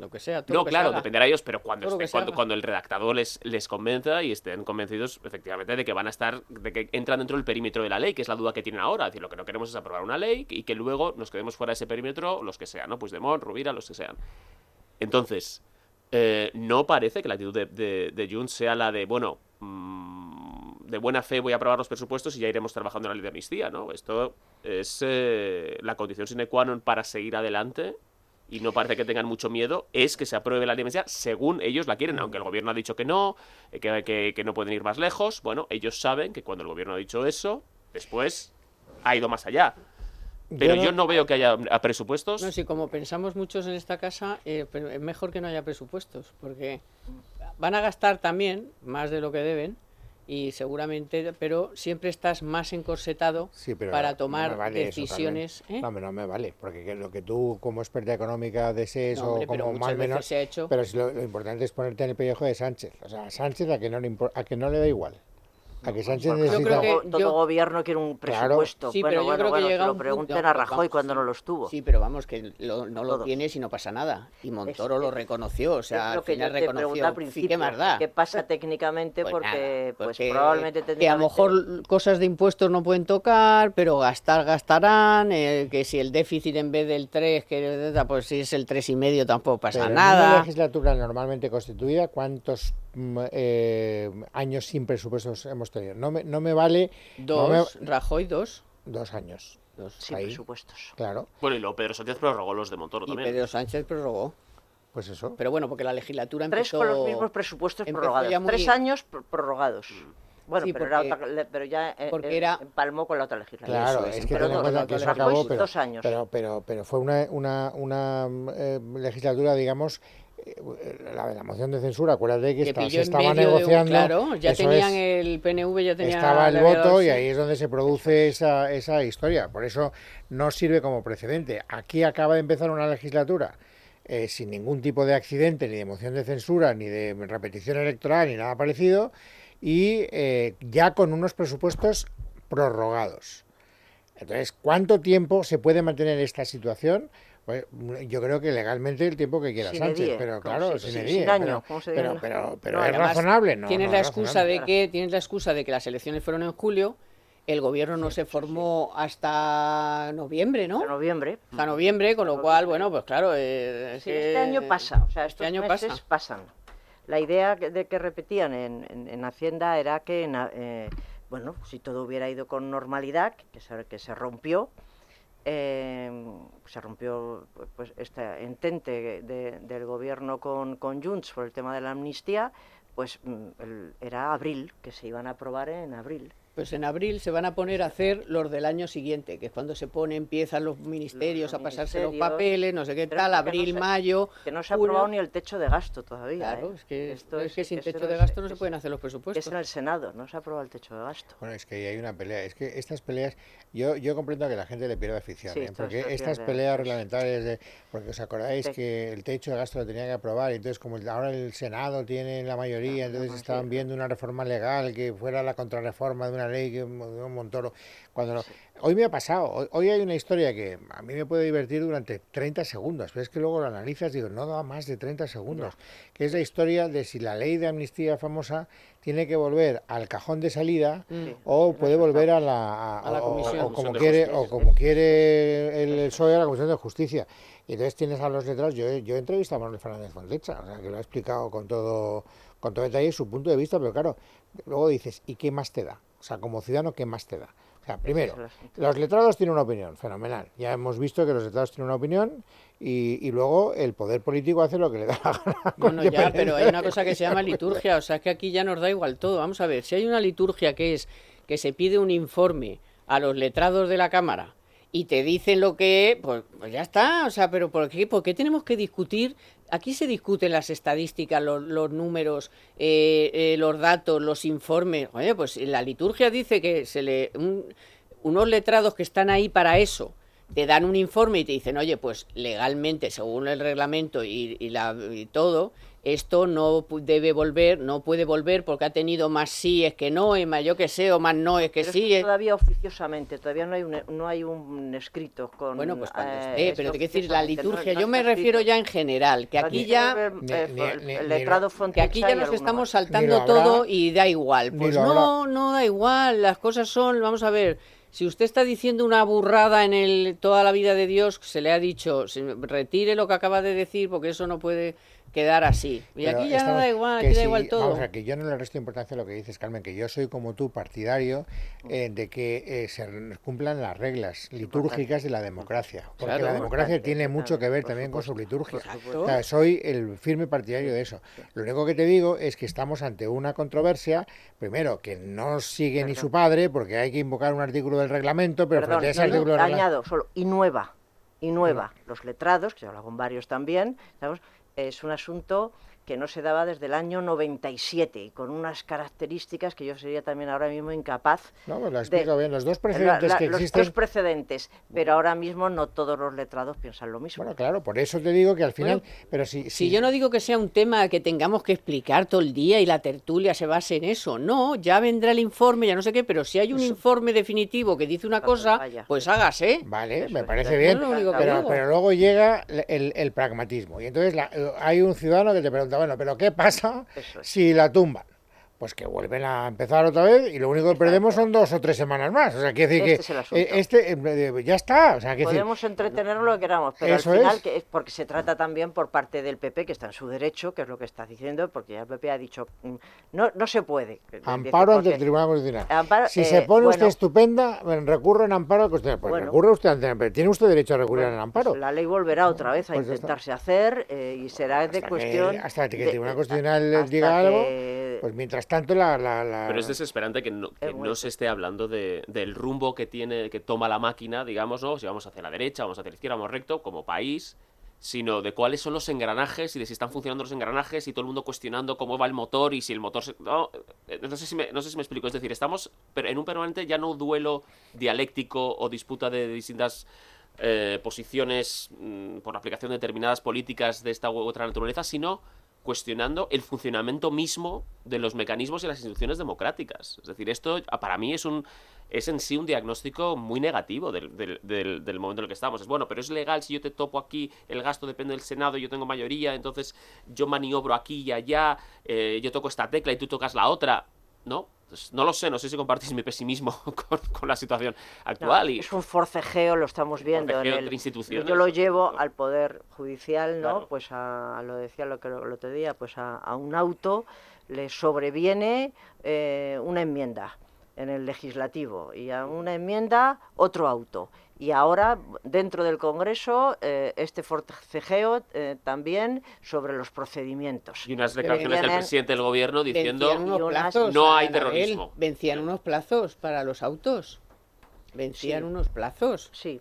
Speaker 4: lo que sea. todo
Speaker 2: No,
Speaker 4: lo que
Speaker 2: claro, dependerá de ellos, pero cuando, esté- cuando, el redactador les, les convenza y estén convencidos efectivamente de que van a estar, de que entran dentro del perímetro de la ley, que es la duda que tienen ahora. Es decir, lo que no queremos es aprobar una ley y que luego nos quedemos fuera de ese perímetro, los que sean, ¿no? Pues Demont, Rubira, los que sean. Entonces, eh, no parece que la actitud de, de, de Junts sea la de, bueno, mm, de buena fe voy a aprobar los presupuestos y ya iremos trabajando en la ley de amnistía, ¿no? Esto es eh, la condición sine qua non para seguir adelante y no parece que tengan mucho miedo, es que se apruebe la amnistía según ellos la quieren, aunque el gobierno ha dicho que no, eh, que, que- que no pueden ir más lejos. Bueno, ellos saben que cuando el gobierno ha dicho eso, después ha ido más allá. Pero
Speaker 1: Yo
Speaker 2: yo
Speaker 1: no-
Speaker 2: veo que haya a presupuestos.
Speaker 4: No, sí, como pensamos muchos en esta casa, eh, es mejor que no haya presupuestos, porque van a gastar también más de lo que deben y seguramente, pero siempre estás más encorsetado
Speaker 1: Sí, pero
Speaker 4: para tomar
Speaker 1: vale
Speaker 4: decisiones. ¿eh?
Speaker 1: No, no me vale, porque que lo que tú como experta económica desees
Speaker 4: No, hombre,
Speaker 1: o como más menos,
Speaker 4: se ha hecho.
Speaker 1: pero si lo, lo importante es ponerte en el pellejo de Sánchez. O sea, a Sánchez a que no le, a que no le da igual. A que Sánchez
Speaker 3: Porque
Speaker 1: necesita...
Speaker 4: creo que-
Speaker 3: todo, todo
Speaker 4: yo-
Speaker 3: gobierno quiere un
Speaker 1: Claro.
Speaker 3: presupuesto.
Speaker 4: Sí,
Speaker 3: bueno,
Speaker 4: pero yo
Speaker 3: bueno,
Speaker 4: creo que
Speaker 3: bueno,
Speaker 4: llega
Speaker 3: se lo
Speaker 4: un
Speaker 3: pregunten
Speaker 4: punto-
Speaker 3: a Rajoy
Speaker 4: vamos,
Speaker 3: cuando no los tuvo.
Speaker 4: Sí, pero vamos, que lo- no lo
Speaker 3: Todos.
Speaker 4: tienes y no pasa nada. Y Montoro lo
Speaker 3: es-
Speaker 4: reconoció, o sea,
Speaker 3: lo
Speaker 4: al
Speaker 3: que
Speaker 4: final reconoció.
Speaker 3: al
Speaker 4: Sí,
Speaker 3: principio.
Speaker 4: ¿qué más da?
Speaker 3: ¿Qué pasa técnicamente?
Speaker 4: Pues
Speaker 3: porque,
Speaker 4: nada,
Speaker 3: pues
Speaker 4: porque-
Speaker 3: probablemente
Speaker 4: que a lo mejor cosas de impuestos no pueden tocar, pero gastar gastarán, eh, que si el déficit en vez del 3, que pues si es el tres y medio tampoco pasa
Speaker 1: Pero en una
Speaker 4: nada.
Speaker 1: legislatura normalmente constituida, ¿cuántos eh, años sin presupuestos hemos tenido? No me, no me vale no me-
Speaker 4: Dos, Rajoy dos,
Speaker 1: dos años.
Speaker 4: dos.
Speaker 3: Sin
Speaker 1: ahí.
Speaker 3: presupuestos.
Speaker 1: Claro,
Speaker 2: Bueno, y luego Pedro Sánchez prorrogó los de Montoro
Speaker 4: Y
Speaker 2: también.
Speaker 4: Pedro Sánchez prorrogó.
Speaker 1: pues eso.
Speaker 4: Pero bueno, porque la legislatura
Speaker 3: Tres
Speaker 4: empezó...
Speaker 3: con los mismos presupuestos prorrogados.
Speaker 4: muy-
Speaker 3: Tres años pr- prorrogados. Bueno,
Speaker 4: Sí,
Speaker 3: pero, era otra- pero ya eh,
Speaker 4: porque
Speaker 3: eh,
Speaker 4: era-
Speaker 3: empalmó con la otra legislatura.
Speaker 1: Claro,
Speaker 4: Eso
Speaker 1: es,
Speaker 4: es,
Speaker 1: que
Speaker 3: pero
Speaker 1: cuenta
Speaker 3: dos,
Speaker 1: que eso
Speaker 3: Rajoy
Speaker 1: acabó, pero,
Speaker 3: dos años.
Speaker 1: pero, pero, pero fue una, una, una eh, legislatura, digamos, la de la moción de censura, acuérdate que, se estaba
Speaker 4: un-
Speaker 1: negociando.
Speaker 4: claro, ya tenían
Speaker 1: es,
Speaker 4: el PNV, ya tenía...
Speaker 1: estaba el voto y ahí es donde se produce esa, esa historia. Por eso no sirve como precedente. Aquí acaba de empezar una legislatura eh, sin ningún tipo de accidente, ni de moción de censura, ni de repetición electoral, ni nada parecido, y eh, ya con unos presupuestos prorrogados. Entonces, ¿cuánto tiempo se puede mantener esta situación? Pues, yo creo que legalmente el tiempo que quiera Sánchez,
Speaker 3: die,
Speaker 1: pero claro,
Speaker 3: si- sin
Speaker 1: die,
Speaker 3: daño,
Speaker 1: pero,
Speaker 3: se
Speaker 1: pero,
Speaker 3: diga.
Speaker 1: pero, pero
Speaker 4: No,
Speaker 1: es
Speaker 4: además,
Speaker 1: razonable, ¿no?
Speaker 4: tienes
Speaker 1: no
Speaker 4: la excusa
Speaker 1: razonable.
Speaker 4: de que tienes la excusa de que las elecciones fueron en julio, el gobierno no se formó hasta noviembre, ¿no?
Speaker 3: En noviembre.
Speaker 4: Hasta noviembre, con lo cual, bueno, pues claro, eh, es
Speaker 3: Sí,
Speaker 4: que
Speaker 3: este año pasa, o sea, estos
Speaker 4: este año
Speaker 3: meses
Speaker 4: pasa.
Speaker 3: pasan. La idea de que repetían en, en- en Hacienda era que, en a- eh, bueno, si todo hubiera ido con normalidad, que se, que se rompió, eh, se rompió pues este entente de- del gobierno con, con Junts por el tema de la amnistía, pues mm, el- era abril, que se iban a aprobar en abril.
Speaker 4: Pues en abril se van a poner a hacer los del año siguiente, que es cuando se pone, empiezan los ministerios
Speaker 3: Los
Speaker 4: a pasarse los papeles, no sé qué
Speaker 3: pero
Speaker 4: tal,
Speaker 3: no
Speaker 4: abril,
Speaker 3: se-
Speaker 4: mayo.
Speaker 3: Que no se ha aprobado ni el techo de gasto todavía.
Speaker 4: Claro,
Speaker 3: ¿eh?
Speaker 4: es que,
Speaker 3: Esto
Speaker 4: es que sin techo de
Speaker 3: es-
Speaker 4: gasto no se
Speaker 3: es-
Speaker 4: pueden hacer los
Speaker 3: Es
Speaker 4: presupuestos.
Speaker 3: en el Senado, no se ha aprobado el techo de gasto.
Speaker 1: Bueno, es que ahí hay una pelea. Es que estas peleas, yo, yo comprendo que la gente le pierda afición,
Speaker 3: Sí,
Speaker 1: ¿eh? porque estas
Speaker 3: pierde,
Speaker 1: peleas
Speaker 3: pues.
Speaker 1: reglamentarias, de, porque os acordáis
Speaker 3: Sí.
Speaker 1: que el techo de gasto lo tenía que aprobar, y entonces como el- ahora el Senado tiene la mayoría, entonces estaban viendo una reforma legal que fuera la contrarreforma de una ley que de un Montoro. Cuando lo- Hoy me ha pasado, hoy, hoy hay una historia que a mí me puede divertir durante 30 segundos, pero es que luego lo analizas y digo, no da más de 30 segundos, que es la historia de si la ley de amnistía famosa tiene que volver al cajón de salida
Speaker 4: Mm.
Speaker 1: o puede
Speaker 3: no
Speaker 1: volver a la,
Speaker 4: A la
Speaker 1: o-
Speaker 4: comisión.
Speaker 1: o, como
Speaker 2: de
Speaker 1: quiere
Speaker 2: Justicia.
Speaker 1: o como quiere el PSOE a la comisión de justicia y entonces tienes a los letrados yo, he- yo he entrevistado a Manuel Fernández o sea que lo ha explicado con todo con todo detalle su punto de vista pero claro luego dices y qué más te da o sea como ciudadano qué más te da o sea primero los letrados tienen una opinión fenomenal. Ya hemos visto que los letrados tienen una opinión y, y luego el poder político hace lo que le da la gana
Speaker 4: No,
Speaker 1: con
Speaker 4: no, ya, pero hay una cosa que se llama liturgia, o sea, es que aquí ya nos da igual todo. Vamos a ver, si hay una liturgia que es que se pide un informe a los letrados de la Cámara y te dicen lo que, pues, pues ya está, o sea, pero ¿por qué, tenemos que discutir? Aquí se discuten las estadísticas, los, los números, eh, eh, los datos, los informes. Oye, pues la liturgia dice que se le un- unos letrados que están ahí para eso te dan un informe y te dicen, oye, pues legalmente, según el reglamento y, y la, y todo, esto no pu- debe volver, no puede volver porque ha tenido más síes que no, y más yo que sé, o más no es que
Speaker 3: Pero
Speaker 4: sí. es-
Speaker 3: todavía oficiosamente, todavía no hay un, no hay un escrito con...
Speaker 4: Bueno, pues cuando
Speaker 3: eh,
Speaker 4: esté,
Speaker 3: esto
Speaker 4: pero te quiero decir, la
Speaker 3: no-
Speaker 4: liturgia,
Speaker 3: no
Speaker 4: yo me refiero ya en general, que aquí ya...
Speaker 1: Ni-
Speaker 3: Eh,
Speaker 1: ni-
Speaker 3: el
Speaker 1: ni
Speaker 3: letrado
Speaker 4: Que aquí ya nos estamos saltando
Speaker 1: habrá,
Speaker 4: todo y da igual. Pues no, no da igual. Las cosas son, vamos a ver, si usted está diciendo una burrada en el toda la vida de Dios, se le ha dicho, retire lo que acaba de decir porque eso no puede quedar así. Y
Speaker 1: Pero
Speaker 4: aquí ya no da igual, aquí da
Speaker 1: si-
Speaker 4: igual todo.
Speaker 1: Vamos a que yo no le resto importancia a lo que dices, Carmen, que yo soy como tú partidario eh, de que eh, se cumplan las reglas litúrgicas de la democracia. Porque
Speaker 4: Claro.
Speaker 1: la democracia tiene mucho que ver también con su
Speaker 3: supuesto,
Speaker 1: liturgia.
Speaker 3: supuesto.
Speaker 1: O sea, soy el firme partidario de eso. Lo único que te digo es que estamos ante una controversia, primero, que no sigue ni su padre, porque hay que invocar un artículo del reglamento, pero
Speaker 3: Perdón,
Speaker 1: frente a ese
Speaker 3: no, no,
Speaker 1: artículo del reglamento...
Speaker 3: añado solo, y nueva, y nueva. Los letrados, que yo hablo con varios también, ¿sabes? Es un asunto que no se daba desde el año 97 y con unas características que yo sería también ahora mismo incapaz
Speaker 1: No, pues lo
Speaker 3: de-
Speaker 1: explico bien. Los dos
Speaker 3: la-
Speaker 1: precedentes
Speaker 3: la-
Speaker 1: que
Speaker 3: los
Speaker 1: existen...
Speaker 3: tres precedentes, pero ahora mismo no todos los letrados piensan lo mismo.
Speaker 1: Bueno, claro, por eso te digo que al final...
Speaker 4: Bueno,
Speaker 1: pero si,
Speaker 4: Si yo no digo que sea un tema que tengamos que explicar todo el día y la tertulia se base en eso, no, ya vendrá el informe, ya no sé qué, pero si hay un informe definitivo que dice una cosa,
Speaker 3: vaya.
Speaker 4: pues hágase.
Speaker 1: Vale,
Speaker 3: Eso
Speaker 1: me parece bien, pero, luego llega el, el pragmatismo. Y entonces la- hay un ciudadano que te pregunta, bueno, pero ¿qué pasa
Speaker 3: es.
Speaker 1: si la tumban? Pues que vuelven a empezar otra vez y lo único que perdemos son dos o tres semanas más. O sea, quiere decir
Speaker 3: Este es el
Speaker 1: que
Speaker 3: asunto.
Speaker 1: eh, este eh, eh, ya está. O sea, quiere decir,
Speaker 3: Podemos entretenernos lo que queramos, pero
Speaker 1: Eso
Speaker 3: al final,
Speaker 1: es.
Speaker 3: que es porque se trata también por parte del PP, que está en su derecho, que es lo que está diciendo, porque ya el PP ha dicho, mm, no, no se puede.
Speaker 1: Amparo ante el Tribunal Constitucional.
Speaker 3: Amparo,
Speaker 1: si
Speaker 3: eh,
Speaker 1: se pone usted estupenda, recurre en amparo al Constitucional. Pues
Speaker 3: Bueno.
Speaker 1: recurre usted ante pero tiene usted derecho a recurrir
Speaker 3: Bueno,
Speaker 1: en amparo.
Speaker 3: pues la ley volverá otra vez a
Speaker 1: Pues
Speaker 3: intentarse hacer eh, y será de
Speaker 1: que-
Speaker 3: cuestión.
Speaker 1: hasta que el Tribunal
Speaker 3: de-
Speaker 1: Constitucional diga algo,
Speaker 3: que-
Speaker 1: Pues mientras tanto la... la- la-
Speaker 2: Pero es desesperante que no, que
Speaker 3: Es muy
Speaker 2: no se esté hablando de, del rumbo que tiene, que toma la máquina, digamos, ¿no? Si vamos hacia la derecha, vamos hacia la izquierda, vamos recto, como país, sino de cuáles son los engranajes y de si están funcionando los engranajes y todo el mundo cuestionando cómo va el motor y si el motor se... No, eh, no sé si me, no sé si me explico. Es decir, estamos pero en un permanente ya no duelo dialéctico o disputa de distintas eh, posiciones mm, por la aplicación de determinadas políticas de esta u otra naturaleza, sino cuestionando el funcionamiento mismo de los mecanismos y las instituciones democráticas. Es decir, esto ah, para mí es un es en sí un diagnóstico muy negativo del, del, del- momento en el que estamos. Es bueno, pero es legal si yo te topo aquí, el gasto depende del Senado, yo tengo mayoría, entonces yo maniobro aquí y allá, eh, yo toco esta tecla y tú tocas la otra. No, Pues no lo sé, no sé si compartís mi pesimismo con, con la situación
Speaker 3: No,
Speaker 2: actual. y,
Speaker 3: Es un forcejeo, lo estamos viendo. en el-
Speaker 2: instituciones.
Speaker 3: Yo lo llevo al Poder Judicial, ¿no?
Speaker 2: Claro.
Speaker 3: Pues a, lo decía lo que el otro día, pues a, a un auto le sobreviene eh, una enmienda en el legislativo y a una enmienda otro auto. Y ahora, dentro del Congreso, eh, este forcejeo eh, también sobre los procedimientos.
Speaker 2: y unas declaraciones del presidente del gobierno diciendo
Speaker 4: unos plazos.
Speaker 2: No hay
Speaker 4: Anabel,
Speaker 2: terrorismo.
Speaker 4: Vencían unos plazos para los autos. Vencían
Speaker 3: Sí.
Speaker 4: unos plazos.
Speaker 3: Sí.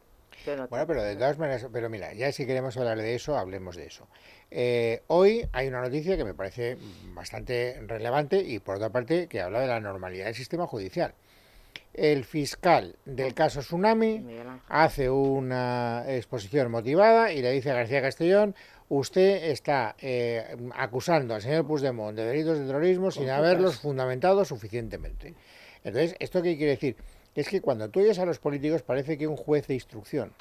Speaker 1: Bueno, pero de todas maneras, pero mira, ya si queremos hablar de eso, hablemos de eso. Eh, hoy hay una noticia que me parece bastante relevante y por otra parte que habla de la normalidad del sistema judicial. El fiscal del caso Tsunami hace una exposición motivada y le dice a García Castellón, usted está eh, acusando al señor Puigdemont de delitos de terrorismo sin haberlos fundamentado suficientemente. Entonces, ¿esto qué quiere decir? Es que cuando tú oyes a los políticos parece que un juez de instrucción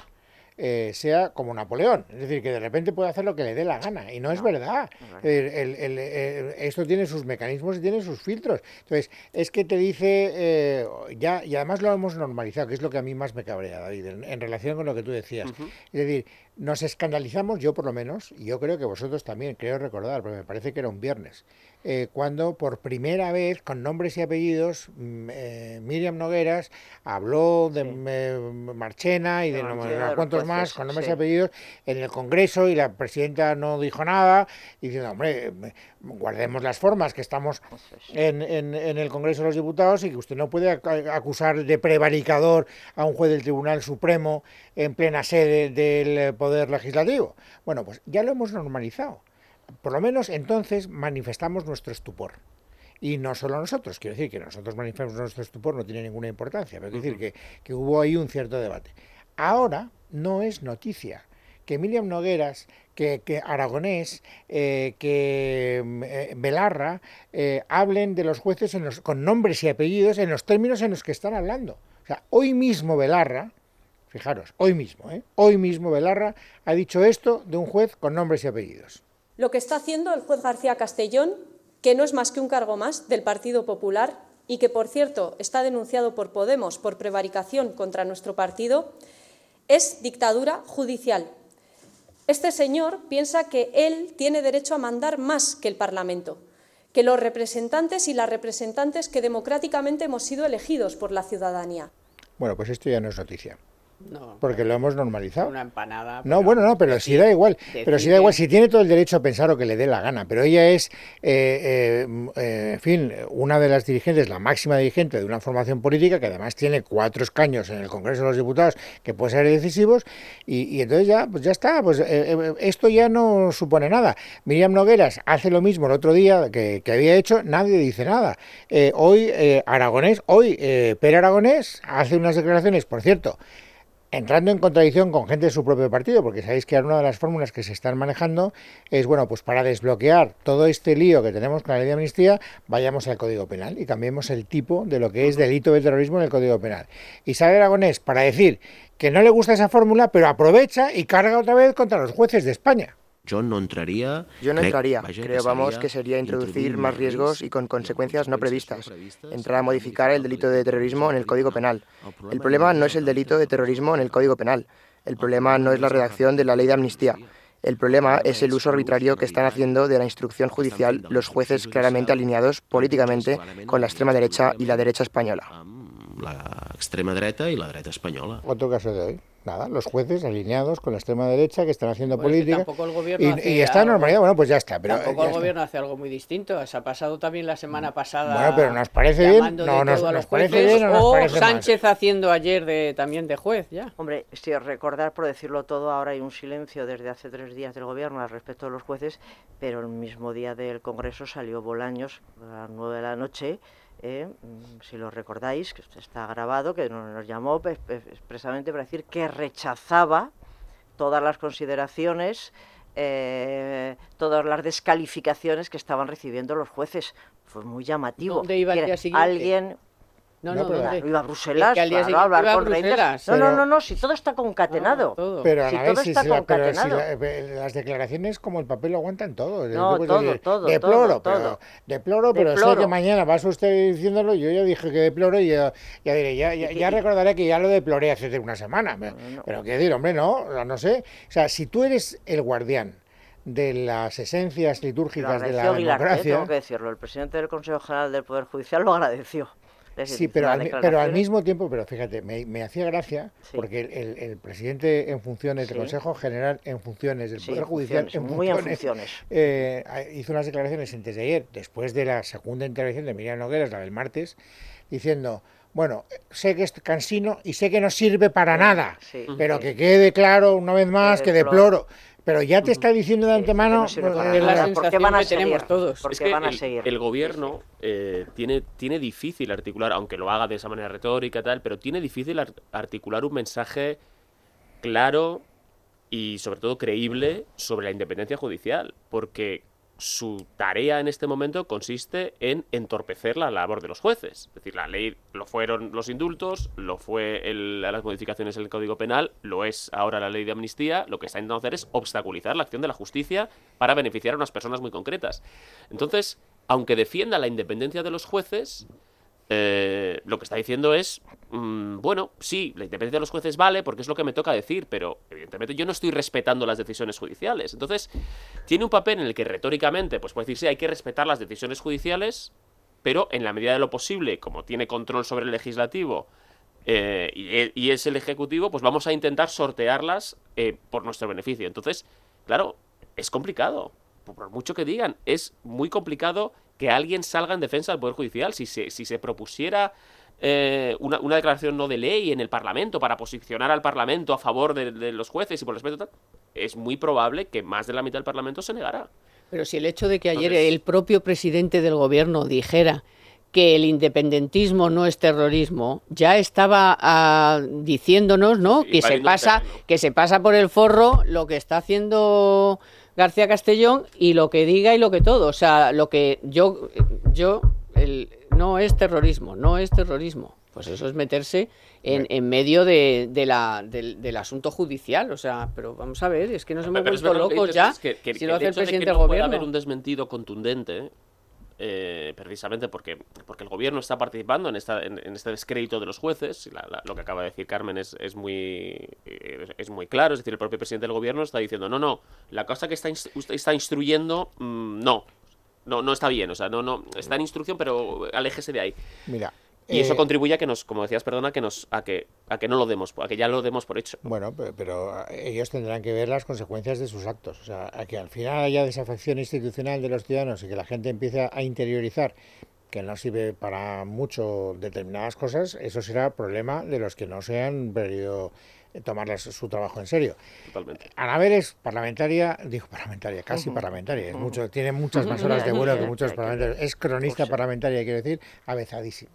Speaker 1: eh, sea como Napoleón, es decir, que de repente puede hacer lo que le dé la gana, y no, es verdad.
Speaker 3: no es
Speaker 1: decir, el- el- el- esto tiene sus mecanismos y tiene sus filtros. Entonces, es que te dice, eh, ya, y además lo hemos normalizado, que es lo que a mí más me cabrea, David, en, en relación con lo que tú decías. Es decir, nos escandalizamos, yo por lo menos, y yo creo que vosotros también, creo recordar, porque me parece que era un viernes, eh, cuando por primera vez, con nombres y apellidos, mm, eh, Miriam Nogueras habló de
Speaker 3: Sí.
Speaker 1: eh, Marchena y de no, no cuántos
Speaker 3: los
Speaker 1: más, con nombres
Speaker 3: sí.
Speaker 1: y apellidos, en el Congreso y la presidenta no dijo nada, diciendo, hombre, eh, guardemos las formas, que estamos
Speaker 3: Eso es.
Speaker 1: en, en- en el Congreso de los Diputados y que usted no puede ac- acusar de prevaricador a un juez del Tribunal Supremo en plena sede del eh, Poder Legislativo. Bueno, pues ya lo hemos normalizado. Por lo menos entonces manifestamos nuestro estupor. Y no solo nosotros, quiero decir que nosotros manifestamos nuestro estupor no tiene ninguna importancia, pero quiero decir que, que hubo ahí un cierto debate. Ahora no es noticia que Miriam Nogueras, que, que Aragonés, eh, que eh, Belarra eh, hablen de los jueces en los- con nombres y apellidos en los términos en los que están hablando. O sea, hoy mismo Belarra, fijaros, hoy mismo, ¿eh? hoy mismo Belarra ha dicho esto de un juez con nombres y apellidos.
Speaker 6: Lo que está haciendo el juez García Castellón, que no es más que un cargo más del Partido Popular y que, por cierto, está denunciado por Podemos por prevaricación contra nuestro partido, es dictadura judicial. Este señor piensa que él tiene derecho a mandar más que el Parlamento, que los representantes y las representantes que democráticamente hemos sido elegidos por la ciudadanía.
Speaker 1: Bueno, pues esto ya no es noticia,
Speaker 4: No,
Speaker 1: porque lo hemos normalizado.
Speaker 4: una empanada.
Speaker 1: No, bueno, no, pero si
Speaker 4: decir-
Speaker 1: da igual. Pero si
Speaker 4: decir
Speaker 1: da igual, si tiene todo el derecho a pensar lo que le dé la gana. Pero ella es, eh, eh, eh, en fin, una de las dirigentes, la máxima dirigente de una formación política que además tiene cuatro escaños en el Congreso de los Diputados que pueden ser decisivos. Y, y entonces ya, pues ya está. Pues esto ya no supone nada. Miriam Nogueras hace lo mismo el otro día que, que había hecho, nadie dice nada. Hoy eh, Aragonés, hoy Pere Aragonés hace unas declaraciones, por cierto entrando en contradicción con gente de su propio partido, porque sabéis que una de las fórmulas que se están manejando es, bueno, pues para desbloquear todo este lío que tenemos con la ley de amnistía, vayamos al Código Penal y cambiemos el tipo de lo que es delito de terrorismo en el Código Penal. Y sale Aragonés para decir que no le gusta esa fórmula, pero aprovecha y carga otra vez contra los jueces de España.
Speaker 7: Jo no entraria...
Speaker 8: Yo no entraría. Creo, vamos, que sería introducir más riesgos y con consecuencias no previstas. Entrar a modificar el delito de terrorismo en el Código Penal. El problema no es el delito de terrorismo en el Código Penal. El problema no es la redacción de la ley de amnistía. El problema es el uso arbitrario que están haciendo de la instrucción judicial los jueces claramente alineados políticamente con la extrema derecha y la derecha española.
Speaker 7: amb l'extrema dreta i la dreta espanyola.
Speaker 1: Otro caso de hoy. Nada, los jueces alineados con la extrema derecha que están haciendo
Speaker 4: Bueno, es que
Speaker 1: política.
Speaker 4: tampoco el gobierno
Speaker 1: y,
Speaker 4: hace
Speaker 1: y está
Speaker 4: algo-
Speaker 1: normalidad, bueno, pues ya está. Pero,
Speaker 4: Tampoco
Speaker 1: ya
Speaker 4: el
Speaker 1: está.
Speaker 4: gobierno hace algo muy distinto. Se ha pasado también la semana pasada.
Speaker 1: Bueno, pero ¿nos parece bien?
Speaker 4: llamando de
Speaker 1: No, nos-
Speaker 4: todo a los
Speaker 1: nos parece
Speaker 4: jueces,
Speaker 1: bien o nos mal.
Speaker 4: Sánchez haciendo ayer de, también de juez, ya.
Speaker 3: Hombre, si os recordar, por decirlo todo, ahora hay un silencio desde hace tres días del Gobierno al respecto de los jueces, pero el mismo día del Congreso salió Bolaños a las nueve de la noche, eh, mm, si lo recordáis, que está grabado, que nos llamó expresamente para decir que rechazaba todas las consideraciones, eh, todas las descalificaciones que estaban recibiendo los jueces. Fue muy llamativo.
Speaker 4: ¿Dónde iba el día siguiente?
Speaker 3: Alguien
Speaker 4: No,
Speaker 1: No,
Speaker 4: no,
Speaker 1: pero-
Speaker 4: ¿dónde?
Speaker 3: Iba a Bruselas,
Speaker 4: que al día
Speaker 3: claro, a hablar con Reinders. No, no,
Speaker 1: Pero-
Speaker 3: no, no, si todo está concatenado.
Speaker 4: Ah, todo.
Speaker 1: Pero
Speaker 3: Si
Speaker 1: a ver
Speaker 3: todo
Speaker 1: si,
Speaker 3: está
Speaker 1: si la- pero si
Speaker 3: concatenado.
Speaker 1: la- eh, las declaraciones como el papel lo aguantan todo.
Speaker 3: No,
Speaker 1: puedes
Speaker 3: todo,
Speaker 1: decir,
Speaker 3: todo,
Speaker 1: Deploro,
Speaker 3: todo,
Speaker 1: pero,
Speaker 3: todo.
Speaker 1: deploro, pero sé que mañana vas usted diciéndolo. Yo ya dije que deploro y ya, ya diré, ya, ya, ya recordaré que ya lo deploré hace una semana. Pero, pero qué decir, hombre, no, no sé. O sea, si tú eres el guardián de las esencias
Speaker 3: Lo
Speaker 1: litúrgicas de la
Speaker 3: agradeció Aguilar, ¿eh?
Speaker 1: democracia.
Speaker 3: tengo que decirlo. El presidente del Consejo General del Poder Judicial lo agradeció. Decir,
Speaker 1: Sí, pero al, pero al mismo tiempo, pero fíjate, me, me hacía gracia
Speaker 3: Sí.
Speaker 1: porque el, el- el presidente en funciones del
Speaker 3: Sí.
Speaker 1: Consejo General en funciones del
Speaker 3: Sí,
Speaker 1: Poder Judicial
Speaker 3: funciones,
Speaker 1: en
Speaker 3: muy en
Speaker 1: funciones,
Speaker 3: funciones.
Speaker 1: eh, hizo unas declaraciones antes de ayer, después de la segunda intervención de Miriam Nogueras, la del martes, diciendo, bueno, sé que es cansino y sé que no sirve para nada,
Speaker 3: sí,
Speaker 1: pero
Speaker 3: sí.
Speaker 1: que quede claro una vez más que
Speaker 3: deploro.
Speaker 1: Pero ya te está diciendo de
Speaker 3: sí,
Speaker 1: antemano...
Speaker 3: no
Speaker 1: eh,
Speaker 4: Es la
Speaker 3: nada.
Speaker 1: la-
Speaker 3: ¿Por qué
Speaker 4: sensación
Speaker 3: van a
Speaker 4: que tenemos
Speaker 3: seguir?
Speaker 4: todos.
Speaker 3: Porque
Speaker 2: es que
Speaker 3: van a
Speaker 2: el,
Speaker 3: seguir.
Speaker 2: el gobierno eh, tiene, tiene difícil articular, aunque lo haga de esa manera retórica y tal, pero tiene difícil ar- articular un mensaje claro y sobre todo creíble sobre la independencia judicial, porque su tarea en este momento consiste en entorpecer la labor de los jueces. Es decir, la ley lo fueron los indultos, lo fue las modificaciones en el Código Penal, lo es ahora la ley de amnistía, lo que está intentando hacer es obstaculizar la acción de la justicia para beneficiar a unas personas muy concretas. Entonces, aunque defienda la independencia de los jueces, eh, lo que está diciendo es, mm, bueno, sí, la independencia de los jueces vale porque es lo que me toca decir, pero evidentemente yo no estoy respetando las decisiones judiciales. Entonces, tiene un papel en el que retóricamente, pues puede decir, sí, hay que respetar las decisiones judiciales, pero en la medida de lo posible, como tiene control sobre el legislativo eh, y, es el ejecutivo, pues vamos a intentar sortearlas eh, por nuestro beneficio. Entonces, claro, es complicado. Por mucho que digan, es muy complicado que alguien salga en defensa del Poder Judicial. Si se, si se propusiera eh, una, una declaración no de ley en el Parlamento para posicionar al Parlamento a favor de, de los jueces y por respeto tal, es muy probable que más de la mitad del Parlamento se negara.
Speaker 4: Pero si el hecho de que ayer
Speaker 2: Entonces-
Speaker 4: el propio presidente del gobierno dijera que el independentismo no es terrorismo, ya estaba ah, diciéndonos, ¿no?
Speaker 2: Sí,
Speaker 4: que se pasa, que se pasa por el forro lo que está haciendo García Castellón y lo que diga y lo que todo. O sea, lo que yo, yo, el, no es terrorismo, no es terrorismo. Pues eso es meterse en, en medio de, de la, del, del asunto judicial. O sea, pero vamos a ver, es que nos hemos
Speaker 2: Pero es
Speaker 4: vuelto
Speaker 2: que
Speaker 4: locos ya.
Speaker 2: que- que-
Speaker 4: si lo hace el
Speaker 2: de que
Speaker 4: presidente
Speaker 2: no
Speaker 4: del gobierno.
Speaker 2: haber un desmentido contundente, eh, precisamente porque, porque el gobierno está participando en, esta, en, este descrédito de los jueces. la- lo que acaba de decir Carmen es, es muy, eh, es muy claro. Es decir, el propio presidente del gobierno está diciendo, no, no, la causa que está, está instruyendo, mm, no. No, no está bien, o sea, no, no, está en instrucción, pero aléjese de ahí.
Speaker 1: Mira.
Speaker 2: Y eso
Speaker 1: eh,
Speaker 2: contribuye a que nos, como decías, perdona, que nos, a que, a que no lo demos, a que ya lo demos por hecho.
Speaker 1: Bueno, pero, pero ellos tendrán que ver las consecuencias de sus actos. O sea, a que al final haya desafección institucional de los ciudadanos y que la gente empiece a interiorizar que no sirve para mucho determinadas cosas, eso será problema de los que no se han querido tomar las- su trabajo en serio.
Speaker 2: Totalmente.
Speaker 1: Anabel es parlamentaria, digo parlamentaria, casi parlamentaria, es mucho, tiene muchas más horas de vuelo que muchos parlamentarios. Es cronista parlamentaria, quiero decir, avezadísima.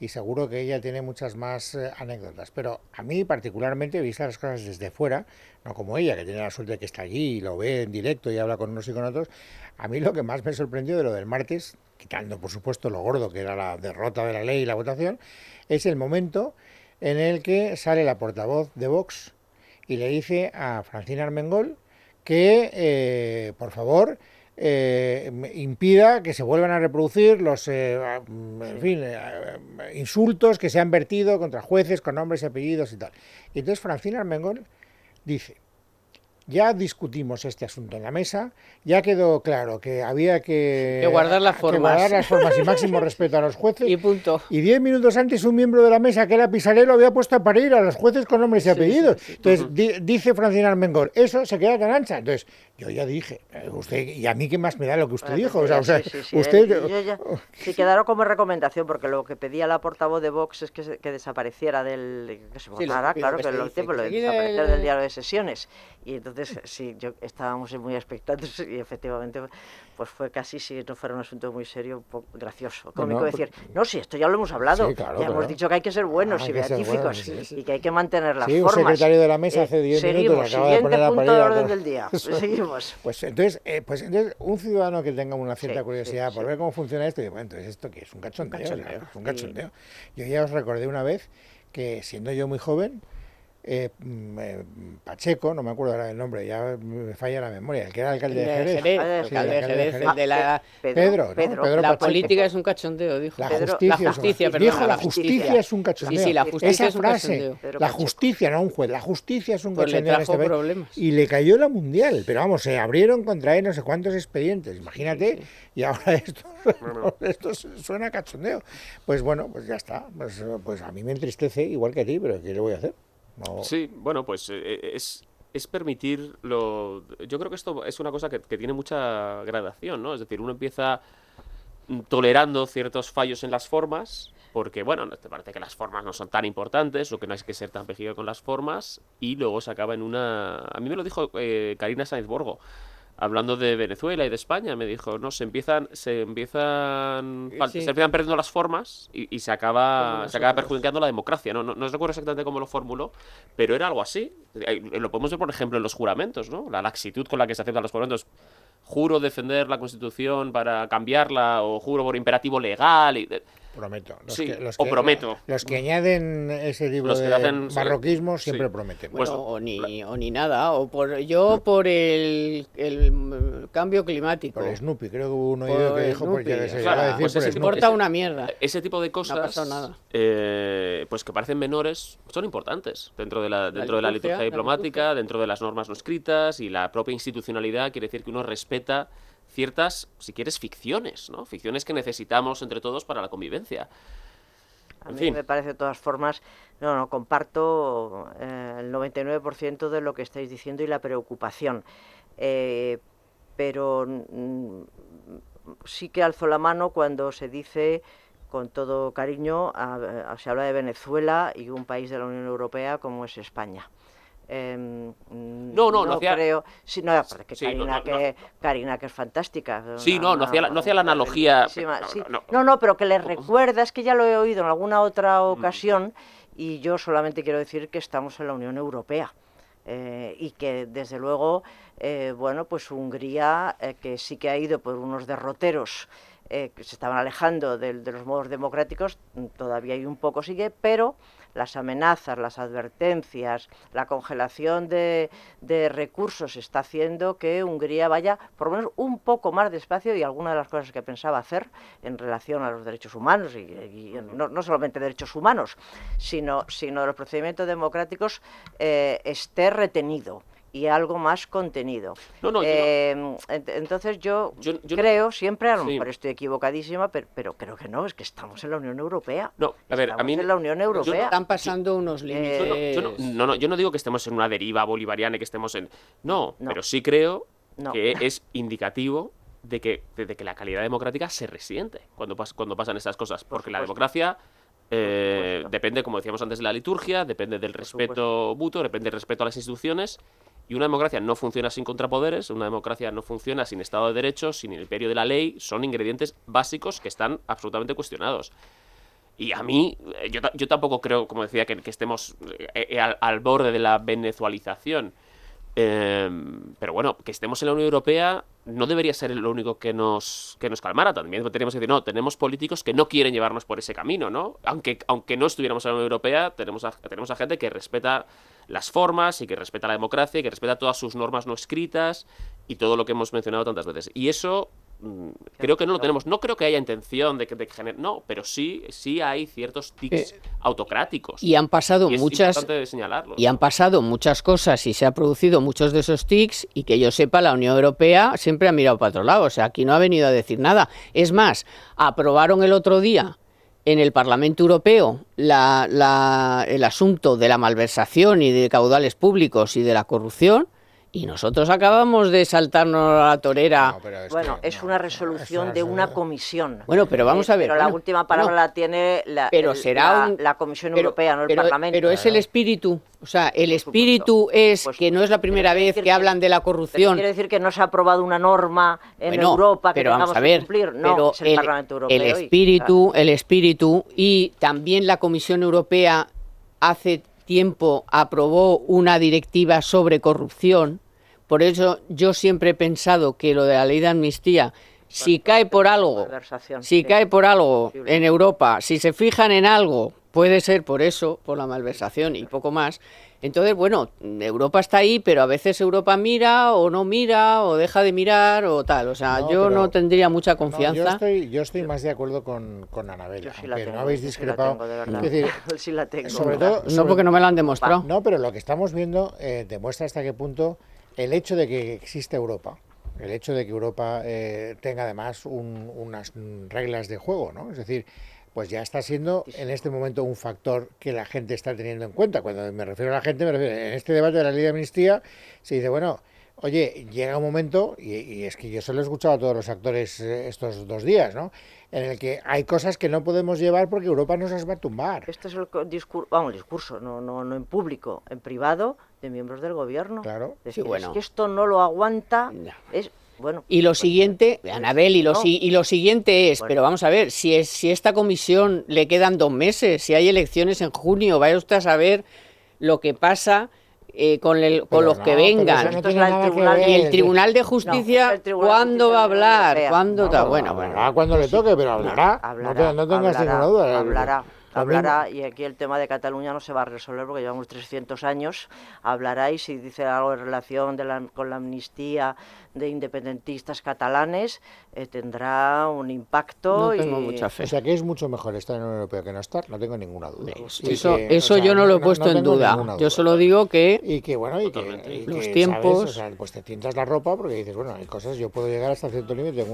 Speaker 1: Y seguro que ella tiene muchas más eh, anécdotas. Pero a mí, particularmente, vista las cosas desde fuera, no como ella, que tiene la suerte de que está allí y lo ve en directo y habla con unos y con otros, a mí lo que más me sorprendió de lo del martes, quitando por supuesto lo gordo que era la derrota de la ley y la votación, es el momento en el que sale la portavoz de Vox y le dice a Francina Armengol que, eh, por favor, eh, impida que se vuelvan a reproducir los eh, mm, en fin, eh, insultos que se han vertido contra jueces con nombres y apellidos y tal. Y entonces Francina Armengol dice, ya discutimos este asunto en la mesa, ya quedó claro que había que,
Speaker 4: Que guardar las
Speaker 1: que
Speaker 4: formas.
Speaker 1: guardar las formas y máximo respeto a los jueces.
Speaker 4: Y punto.
Speaker 1: Y diez minutos antes un miembro de la mesa, que era Pisarello, había puesto a parir a los jueces con nombres y apellidos. Entonces, di- dice Francina Armengol, eso se queda tan ancha. Entonces, yo ya dije, eh, usted, y a mí qué más me da lo que usted dijo. O sea, o sea,
Speaker 3: Sí, sí, sí,
Speaker 1: usted...
Speaker 3: eh, yo ya- sí, quedaron como recomendación, porque lo que pedía la portavoz de Vox es que, se- que desapareciera del. que se votara, claro,
Speaker 4: que
Speaker 3: que lo,
Speaker 4: dice,
Speaker 3: pues, lo desaparecer
Speaker 4: el-
Speaker 3: del diario de sesiones. Y entonces, sí, yo estábamos muy expectantes y efectivamente, pues fue casi, si no fuera un asunto muy serio, un poco gracioso, cómico
Speaker 1: Bueno,
Speaker 3: decir, no, sí, esto ya lo hemos hablado,
Speaker 1: Sí, claro,
Speaker 3: ya hemos dicho que hay que ser buenos
Speaker 1: Ah,
Speaker 3: y beatíficos
Speaker 1: buenos, sí, sí.
Speaker 3: y que hay que mantener las
Speaker 1: Sí, un
Speaker 3: formas.
Speaker 1: secretario de la mesa hace 10 minutos
Speaker 3: seguimos,
Speaker 1: acaba de
Speaker 3: siguiente
Speaker 1: poner a
Speaker 3: punto
Speaker 1: parir
Speaker 3: de
Speaker 1: a
Speaker 3: orden del día, seguimos.
Speaker 1: Pues entonces, eh, pues entonces, un ciudadano que tenga una cierta
Speaker 3: Sí,
Speaker 1: curiosidad
Speaker 3: sí,
Speaker 1: por
Speaker 3: sí.
Speaker 1: ver cómo funciona esto, dice, bueno, entonces esto que es un cachondeo, sea,
Speaker 4: cachondeo,
Speaker 1: un cachondeo. Yo ya os recordé una vez que siendo yo muy joven, eh, mm, eh, Pacheco, no me acuerdo ahora del nombre, ya me falla la memoria, el que era alcalde de Jerez.
Speaker 4: Jerez,
Speaker 3: de
Speaker 1: Sí,
Speaker 4: alcalde de
Speaker 1: alcalde de
Speaker 4: Jerez,
Speaker 1: Jerez.
Speaker 4: el de la,
Speaker 1: Pedro, ¿no? Pedro
Speaker 4: la política es un cachondeo, dijo.
Speaker 1: La
Speaker 3: Pedro- la
Speaker 1: justicia, es un-
Speaker 4: justicia,
Speaker 1: dijo,
Speaker 4: perdona,
Speaker 1: la justicia
Speaker 4: justicia.
Speaker 1: es un cachondeo.
Speaker 4: Sí, sí, la justicia
Speaker 1: Esa
Speaker 4: es un
Speaker 1: frase,
Speaker 4: cachondeo.
Speaker 1: La justicia, no un juez, la justicia es un
Speaker 4: Pues le
Speaker 1: cachondeo. en
Speaker 4: trajo
Speaker 1: este
Speaker 4: problemas.
Speaker 1: Y le cayó la mundial, pero vamos, se abrieron contra él no sé cuántos expedientes, imagínate, y ahora esto, esto suena cachondeo. Pues bueno, pues ya está, pues, pues a mí me entristece igual que a ti, pero ¿qué le voy a hacer?
Speaker 2: Sí, bueno, pues eh, es, es permitir lo... Yo creo que esto es una cosa que, tiene mucha gradación, ¿no? Es decir, uno empieza tolerando ciertos fallos en las formas, porque, bueno, no- te parece que las formas no son tan importantes o que no hay que ser tan pejido con las formas, y luego se acaba en una... A mí me lo dijo eh, Karina Sainz Borgo, hablando de Venezuela y de España, me dijo, no, se empiezan, se empiezan,
Speaker 4: Sí.
Speaker 2: se empiezan perdiendo las formas y, y se acaba, se acaba perjudicando la democracia, ¿no? No, no recuerdo exactamente cómo lo formuló, pero era algo así. Lo podemos ver, por ejemplo, en los juramentos, ¿no? La laxitud con la que se aceptan los juramentos. Juro defender la Constitución para cambiarla o juro por imperativo legal. Y,
Speaker 1: Prometo. Los
Speaker 2: Sí,
Speaker 1: que, los
Speaker 2: o
Speaker 1: que-
Speaker 2: prometo.
Speaker 1: Los que añaden ese libro
Speaker 2: Los que
Speaker 1: de
Speaker 2: hacen-
Speaker 1: barroquismo
Speaker 2: Sí.
Speaker 1: siempre prometen.
Speaker 2: Pues-
Speaker 4: Bueno, o, ni, o ni nada, o por yo por el, el, cambio climático.
Speaker 1: por Snoopy, creo que hubo uno que dijo por,
Speaker 4: Snoopy,
Speaker 1: ya que se
Speaker 4: claro,
Speaker 1: iba a decir
Speaker 2: pues
Speaker 1: por
Speaker 2: ese
Speaker 4: Me
Speaker 1: Snoopy.
Speaker 4: importa una mierda.
Speaker 2: ese tipo de cosas,
Speaker 4: pasado nada.
Speaker 2: eh, pues que parecen menores, son importantes dentro de la, dentro de la
Speaker 4: liturgia, la
Speaker 2: diplomática, dentro de las normas no escritas y la propia institucionalidad quiere decir que uno respeta ciertas, si quieres, ficciones, ¿no? Ficciones que necesitamos entre todos para la convivencia.
Speaker 3: A
Speaker 2: En
Speaker 3: mí
Speaker 2: fin.
Speaker 3: me parece de todas formas, no, no, comparto eh, el 99% de lo que estáis diciendo y la preocupación. Eh, pero mm, sí que alzo la mano cuando se dice con todo cariño, a- a- se habla de Venezuela y un país de la Unión Europea como es España. Em,
Speaker 2: no, no, no, hacía...
Speaker 3: creo. Sí, no, Karina, que Karina, que es fantástica.
Speaker 2: Sí, no, no, hacía, la, no hacía la analogía.
Speaker 3: no, no, pero que le recuerda, es que ya lo he oído en alguna otra mm. ocasión, y yo solamente quiero decir que estamos en la Unión Europea. Eh, y que desde luego, eh, bueno, pues Hungría, eh, que sí que ha ido por unos derroteros que se estaban alejando de, de, los modos democráticos, todavía hay un poco sigue, pero las amenazas, las advertencias, la congelación de, recursos está haciendo que Hungría vaya por lo menos un poco más despacio y algunas de las cosas que pensaba hacer en relación a los derechos humanos, y, no, solamente derechos humanos, sino, sino los procedimientos democráticos, eh, esté retenido y algo más contenido. Eh, entonces yo, creo, siempre, a lo mejor estoy equivocadísima, pero, creo que no, es que estamos en la Unión Europea.
Speaker 2: No, a ver, a mí...
Speaker 3: en la Unión Europea.
Speaker 4: Están pasando unos límites.
Speaker 2: no, no, yo no digo que estemos en una deriva bolivariana y que estemos en... No, pero sí creo que es indicativo de que, de, que la calidad democrática se resiente cuando, cuando pasan estas cosas, porque la democracia... Eh, depende, como decíamos antes, de la liturgia, depende del respeto mutuo, depende del respeto a las instituciones y una democracia no funciona sin contrapoderes, una democracia no funciona sin Estado de Derecho, sin el imperio de la ley, son ingredientes básicos que están absolutamente cuestionados. Y a mí, eh, yo, tampoco creo, como decía, que, estemos eh, eh, al, borde de la venezualización. Em, pero bueno, que estemos en la Unión Europea no debería ser lo único que nos, que nos calmara. También tenemos que decir, no, tenemos políticos que no quieren llevarnos por ese camino, ¿no? Aunque, aunque no estuviéramos en la Unión Europea, tenemos tenemos a gente que respeta las formas y que respeta la democracia y que respeta todas sus normas no escritas y todo lo que hemos mencionado tantas veces. Y eso mm, creo que no lo tenemos. No creo que haya intención de que, de No, pero sí, sí hay ciertos tics eh, autocráticos.
Speaker 4: Y han pasado muchas. Y han pasado muchas cosas y se ha producido muchos de esos tics y que yo sepa, la Unión Europea siempre ha mirado para otro lado. O sea, aquí no ha venido a decir nada. Es más, aprobaron el otro día en el Parlamento Europeo el asunto de la malversación y de caudales públicos y de la corrupción, y nosotros acabamos de saltarnos a la torera.
Speaker 3: bueno, es una resolución de una comisión.
Speaker 4: Bueno, pero vamos a ver.
Speaker 3: Pero la última palabra la tiene la,
Speaker 4: pero será
Speaker 3: la, Comisión Europea, no el Parlamento.
Speaker 4: Pero es el espíritu. O sea, el espíritu es pues que no es la primera vez que, hablan de la corrupción.
Speaker 3: Quiere decir que no se ha aprobado una norma en Europa que
Speaker 4: pero
Speaker 3: vamos
Speaker 4: a ver,
Speaker 3: cumplir. No,
Speaker 4: pero
Speaker 3: es el, Parlamento Europeo.
Speaker 4: El espíritu, el espíritu y también la Comisión Europea hace tiempo aprobó una directiva sobre corrupción. Por eso yo siempre he pensado que lo de la ley de amnistía, si cae por algo, si cae por algo en Europa, si se fijan en algo, puede ser por eso, por la malversación y poco más. Entonces, bueno, Europa está ahí, pero a veces Europa mira o no mira o deja de mirar o tal. O sea, yo no tendría mucha confianza. yo,
Speaker 1: estoy, yo estoy más de acuerdo con, con Anabel, aunque no habéis discrepado.
Speaker 3: Sí la tengo,
Speaker 1: sobre todo,
Speaker 4: no porque no me lo han demostrado.
Speaker 1: No, pero lo que estamos viendo eh, demuestra hasta qué punto el hecho de que existe Europa, el hecho de que Europa eh, tenga además unas reglas de juego, ¿no? Es decir, pues ya está siendo en este momento un factor que la gente está teniendo en cuenta. Cuando me refiero a la gente, me refiero en este debate de la ley de amnistía, se dice, bueno, oye, llega un momento, y, es que yo se lo he escuchado a todos los actores eh, estos dos días, ¿no? En el que hay cosas que no podemos llevar porque Europa nos las va a tumbar.
Speaker 3: Este es el discurso, vamos, el discurso, no, no, no en público, en privado, de miembros del gobierno.
Speaker 1: Claro.
Speaker 3: sí, bueno. Es que esto no lo aguanta. Es,
Speaker 4: y lo siguiente, Anabel, y lo, y lo siguiente es, pero vamos a ver, si, es, si esta comisión le quedan dos meses, si hay elecciones en junio, vaya usted a saber lo que pasa eh, con, el, con los que vengan. y el Tribunal de Justicia, ¿cuándo va a hablar? ¿Cuándo bueno,
Speaker 1: bueno. cuando le toque, pero hablará. no, tengas ninguna duda.
Speaker 3: Hablará hablará, y aquí el tema de Cataluña no se va a resolver porque llevamos 300 años, hablará y si dice algo en relación con la amnistía de independentistas catalanes, eh, tendrá un impacto.
Speaker 4: No tengo mucha fe.
Speaker 1: O sea que es mucho mejor estar en la Unión Europea que no estar, no tengo ninguna duda.
Speaker 4: Eso, eso yo no lo he puesto en duda. Yo solo digo que.
Speaker 1: Y que bueno, y que,
Speaker 4: los tiempos.
Speaker 1: pues te tientas la ropa porque dices, bueno, hay cosas, yo puedo llegar hasta cierto límite,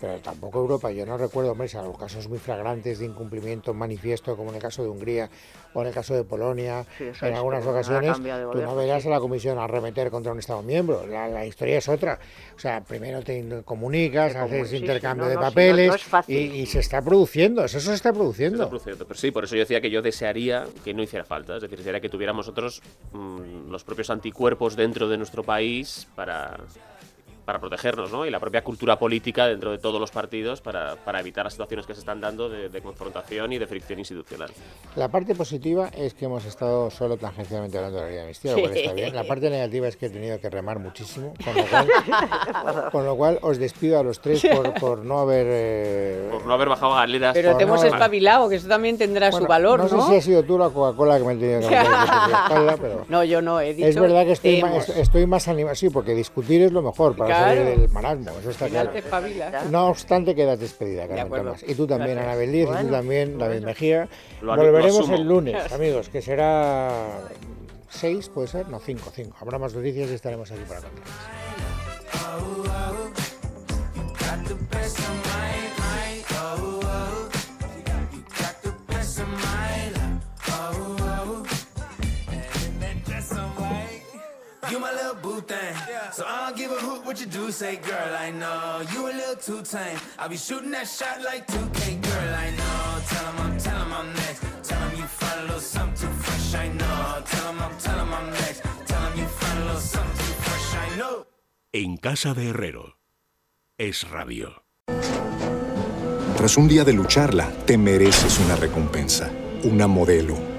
Speaker 1: pero tampoco Europa. Yo no recuerdo, hombre, casos muy flagrantes de incumplimiento manifiesto esto, como en el caso de Hungría o en el caso de Polonia,
Speaker 3: Sí,
Speaker 1: en algunas ocasiones, tú no verás a la Comisión arremeter contra un Estado miembro. La, la historia es otra. O sea, primero te comunicas,
Speaker 3: Te
Speaker 1: haces
Speaker 3: sí, sí,
Speaker 1: intercambio
Speaker 3: no,
Speaker 1: de
Speaker 3: no, no,
Speaker 1: papeles
Speaker 3: no es fácil.
Speaker 1: y, y se está produciendo, eso se está produciendo.
Speaker 2: Está produciendo. Pero sí, por eso yo decía que yo desearía que no hiciera falta. Es decir, desearía que tuviéramos nosotros mm, los propios anticuerpos dentro de nuestro país para, para protegernos, ¿no? Y la propia cultura política dentro de todos los partidos para, para evitar las situaciones que se están dando de, de confrontación y de fricción institucional.
Speaker 1: La parte positiva es que hemos estado solo tangencialmente hablando de la ley de amnistía, lo cual está bien. La parte negativa es que he tenido que remar muchísimo, con lo cual, con lo cual os despido a los tres por, por no haber... eh,
Speaker 2: Por no haber bajado galeras.
Speaker 4: Pero te
Speaker 1: no,
Speaker 4: hemos
Speaker 1: no.
Speaker 4: espabilado, que eso también tendrá
Speaker 1: bueno,
Speaker 4: su valor, ¿no?
Speaker 1: sé si ha sido tú la Coca-Cola que me he tenido que espalda, pero...
Speaker 4: No, yo no, he dicho
Speaker 1: Es verdad que estoy, est- estoy más animado, sí, porque discutir es lo mejor para
Speaker 4: Claro.
Speaker 1: Salir del marasmo, eso está claro. No obstante, quedas despedida, Carmen. Tomás. Y tú también,
Speaker 4: Gracias.
Speaker 1: Ana Belíz, y tú
Speaker 3: Bueno,
Speaker 1: también, David Mejía.
Speaker 2: Lo lo
Speaker 1: Volveremos
Speaker 2: asumo.
Speaker 1: el lunes, amigos, que será 6, puede ser, no, 5, 5. Habrá más noticias y estaremos aquí para contarles.
Speaker 9: You my little boo thing. So I don't give a hoot what you do, say, girl, I know. You a little too tame. I'll be shooting that shot like 2K, girl, I know. Tell him I'm, tell him I'm next. Tell him you find a little something too fresh, I know. Tell him I'm, tell him I'm next. Tell him you find a little something too fresh, I know.
Speaker 10: En casa de Herrero. Es radio.
Speaker 5: Tras un día de lucharla, te mereces una recompensa, una modelo,